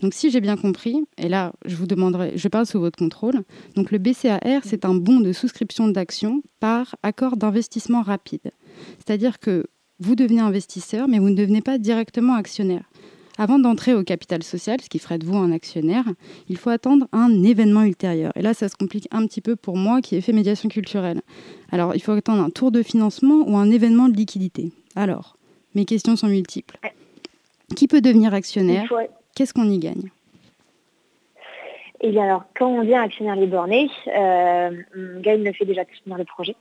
Donc si j'ai bien compris, et là je vous demanderai, je parle sous votre contrôle, donc le BCAR c'est un bon de souscription d'actions par accord d'investissement rapide. C'est-à-dire que vous devenez investisseur, mais vous ne devenez pas directement actionnaire. Avant d'entrer au capital social, ce qui ferait de vous un actionnaire, il faut attendre un événement ultérieur. Et là, ça se complique un petit peu pour moi qui ai fait médiation culturelle. Alors, il faut attendre un tour de financement ou un événement de liquidité. Alors, mes questions sont multiples. Qui peut devenir actionnaire? Faut- Qu'est-ce qu'on y gagne? Et bien alors, quand on devient actionnaire des bornés, euh, on gagne le fait déjà de soutenir le projet,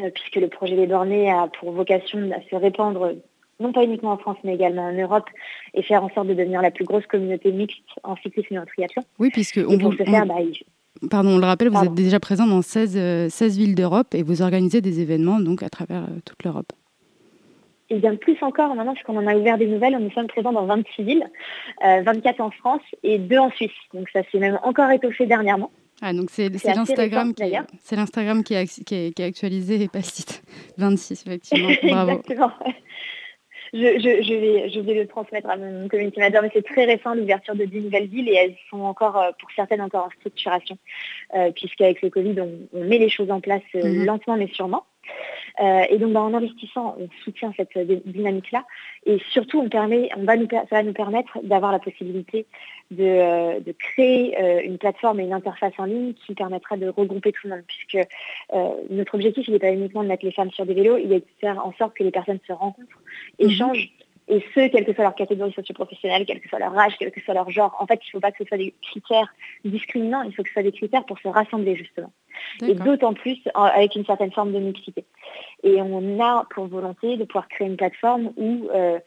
euh, puisque le projet des bornés a pour vocation à se répandre, non pas uniquement en France, mais également en Europe, et faire en sorte de devenir la plus grosse communauté mixte en cyclisme et en triathlon. Oui, puisque on, pour vous- ce faire, on- bah, il- pardon, on le rappelle, vous êtes déjà présent dans 16, euh, 16 villes d'Europe et vous organisez des événements donc à travers euh, toute l'Europe. Et bien plus encore maintenant, puisqu'on en a ouvert des nouvelles, nous sommes présents dans 26 villes, euh, 24 en France et 2 en Suisse. Donc ça s'est même encore étoffé dernièrement. Ah, donc c'est l'Instagram qui, est- qui, est ac- qui, est- qui est actualisé et pas le site. (laughs) 26, effectivement. (laughs) Bravo. Exactement. Je, je, je, vais, je vais le transmettre à mon community manager, mais c'est très récent l'ouverture de 10 nouvelles villes et elles sont encore, euh, pour certaines, encore en structuration, euh, puisqu'avec le Covid, on, on met les choses en place euh, Mhm. lentement mais sûrement. Euh, et donc, bah, en investissant, on soutient cette dynamique-là. Et surtout, on permet, on va nous, ça va nous permettre d'avoir la possibilité de, euh, de créer euh, une plateforme et une interface en ligne qui permettra de regrouper tout le monde, puisque euh, notre objectif, il n'est pas uniquement de mettre les femmes sur des vélos, il est de faire en sorte que les personnes se rencontrent, échangent, et ce, quelle que soit leur catégorie socio-professionnelle, quel que soit leur âge, quel que soit leur genre. En fait, il ne faut pas que ce soit des critères discriminants, il faut que ce soit des critères pour se rassembler, justement. Et d'autant plus avec une certaine forme de mixité. Et on a pour volonté de pouvoir créer une plateforme où euh,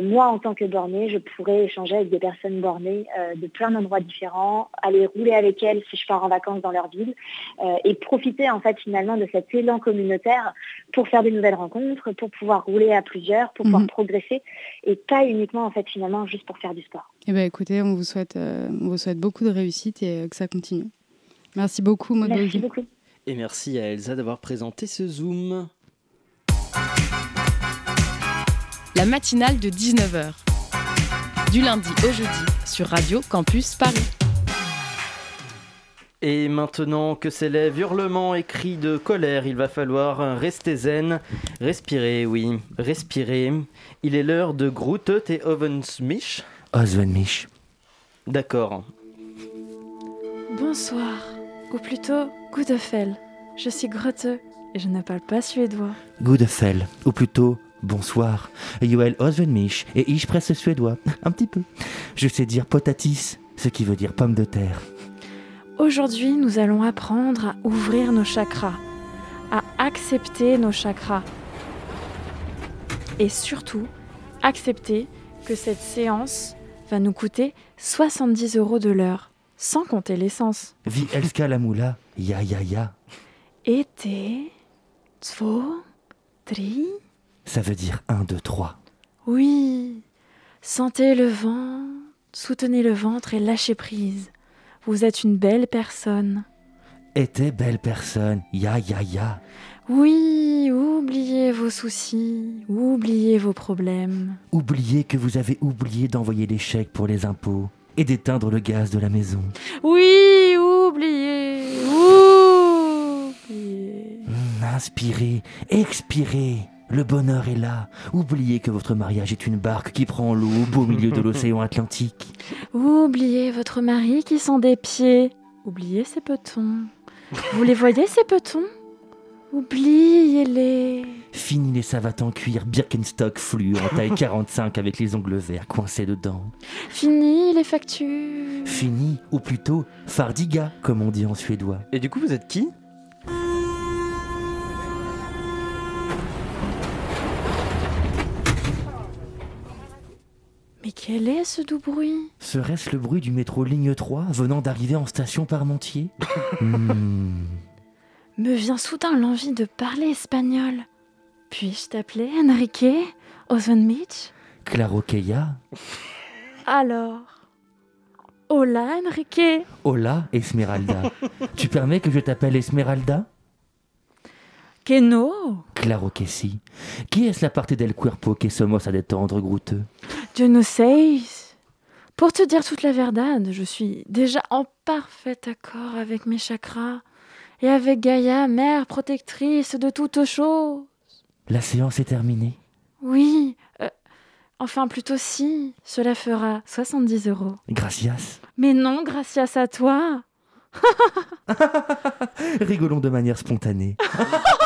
moi, en tant que bornée, je pourrais échanger avec des personnes bornées euh, de plein d'endroits différents, aller rouler avec elles si je pars en vacances dans leur ville, euh, et profiter en fait finalement de cet élan communautaire pour faire des nouvelles rencontres, pour pouvoir rouler à plusieurs, pour pouvoir Mhm. progresser, et pas uniquement en fait finalement juste pour faire du sport. Eh ben, écoutez, on vous, souhaite, euh, on vous souhaite beaucoup de réussite et euh, que ça continue. Merci beaucoup, Maud Merci beaucoup. Et merci à Elsa d'avoir présenté ce Zoom. La matinale de 19h. Du lundi au jeudi sur Radio Campus Paris. Et maintenant que s'élèvent hurlements et cris de colère, il va falloir rester zen, respirer, oui, respirer. Il est l'heure de Groetet et Ovensmich. Oswen Mich. D'accord. Bonsoir, ou plutôt Goudefel. Je suis grotteux et je ne parle pas suédois. Goodefell, ou plutôt bonsoir. Joel Oswen Mich et ich presse suédois. Un petit peu. Je sais dire potatis, ce qui veut dire pomme de terre. Aujourd'hui, nous allons apprendre à ouvrir nos chakras, à accepter nos chakras. Et surtout, accepter que cette séance va nous coûter 70 euros de l'heure, sans compter l'essence. Vi elska la moula, ya ya ya. Été, två, tri. Ça veut dire 1, 2, 3. Oui, sentez le vent, soutenez le ventre et lâchez prise. Vous êtes une belle personne. Était belle personne, ya ya ya. Oui, oubliez vos soucis, oubliez vos problèmes. Oubliez que vous avez oublié d'envoyer les chèques pour les impôts et d'éteindre le gaz de la maison. Oui, oubliez, oubliez. Hmm, Inspirez, expirez. Le bonheur est là. Oubliez que votre mariage est une barque qui prend l'eau au beau milieu de (laughs) l'océan Atlantique. Oubliez votre mari qui sent des pieds. Oubliez ses petons. Vous les voyez, ces petons? Oubliez-les. Fini les savates en cuir Birkenstock flux en taille (laughs) 45 avec les ongles verts coincés dedans. Fini les factures. Fini, ou plutôt fardiga, comme on dit en suédois. Et du coup, vous êtes qui? Mais quel est ce doux bruit? Serait-ce le bruit du métro ligne 3 venant d'arriver en station Parmentier (laughs) Hmm. Me vient soudain l'envie de parler espagnol. Puis-je t'appeler Enrique Ozenmich Claro que ya. Alors? Hola Enrique? Hola, Esmeralda. (laughs) tu permets que je t'appelle Esmeralda? Que no Claro que si. Qui est-ce la partie del cuerpo que somos a détendre, grouteux? Dieu ne sais. Pour te dire toute la verdade, je suis déjà en parfait accord avec mes chakras et avec Gaïa, mère protectrice de toutes choses. La séance est terminée. Oui, euh, enfin plutôt si, cela fera 70 euros. Gracias. Mais non, gracias à toi. (laughs) Rigolons de manière spontanée. (laughs)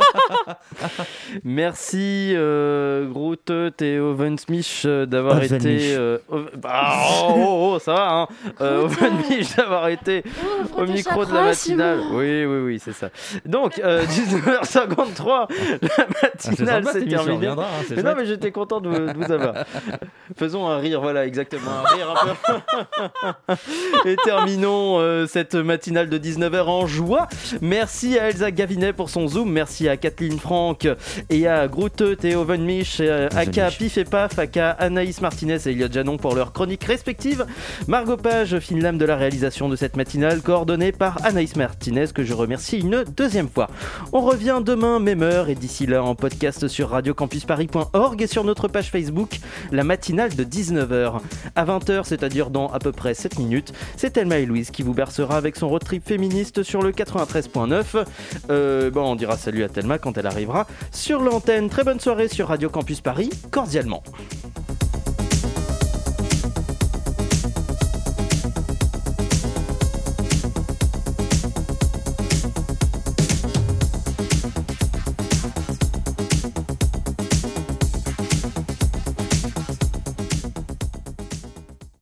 (laughs) Merci euh, Groot Théo Van Smith euh, d'avoir Oven été. Euh, Ov- ah, oh, oh, oh, ça va, hein (laughs) euh, Oven Mich d'avoir été au micro de la matinale. Oui, oui, oui, c'est ça. Donc, euh, (laughs) 19h53, la matinale sympa, s'est terminée. hein, Mais non, mais j'étais content de vous, de vous avoir. Faisons un rire, voilà, exactement, un rire un peu. Et terminons euh, cette matinale de 19h en joie. Merci à Elsa Gavinet pour son zoom. Merci à Kathleen Franck et à Groute Théo Von Mich, euh, aka Pif et Paf, aka Anaïs Martinez et Elliot Janon pour leurs chroniques respectives. Margot Page, fine lame de la réalisation de cette matinale, coordonnée par Anaïs Martinez, que je remercie une deuxième fois. On revient demain, même heure, et d'ici là en podcast sur radiocampusparis.org et sur notre page Facebook, la matinale de 19h. À 20h, c'est-à-dire dans à peu près 7 minutes, c'est Thelma et Louise qui vous bercera avec son road trip féministe sur le 93.9. Euh, bon, on dira salut à Thelma quand elle arrivera sur l'antenne. Très bonne soirée sur Radio Campus Paris, cordialement.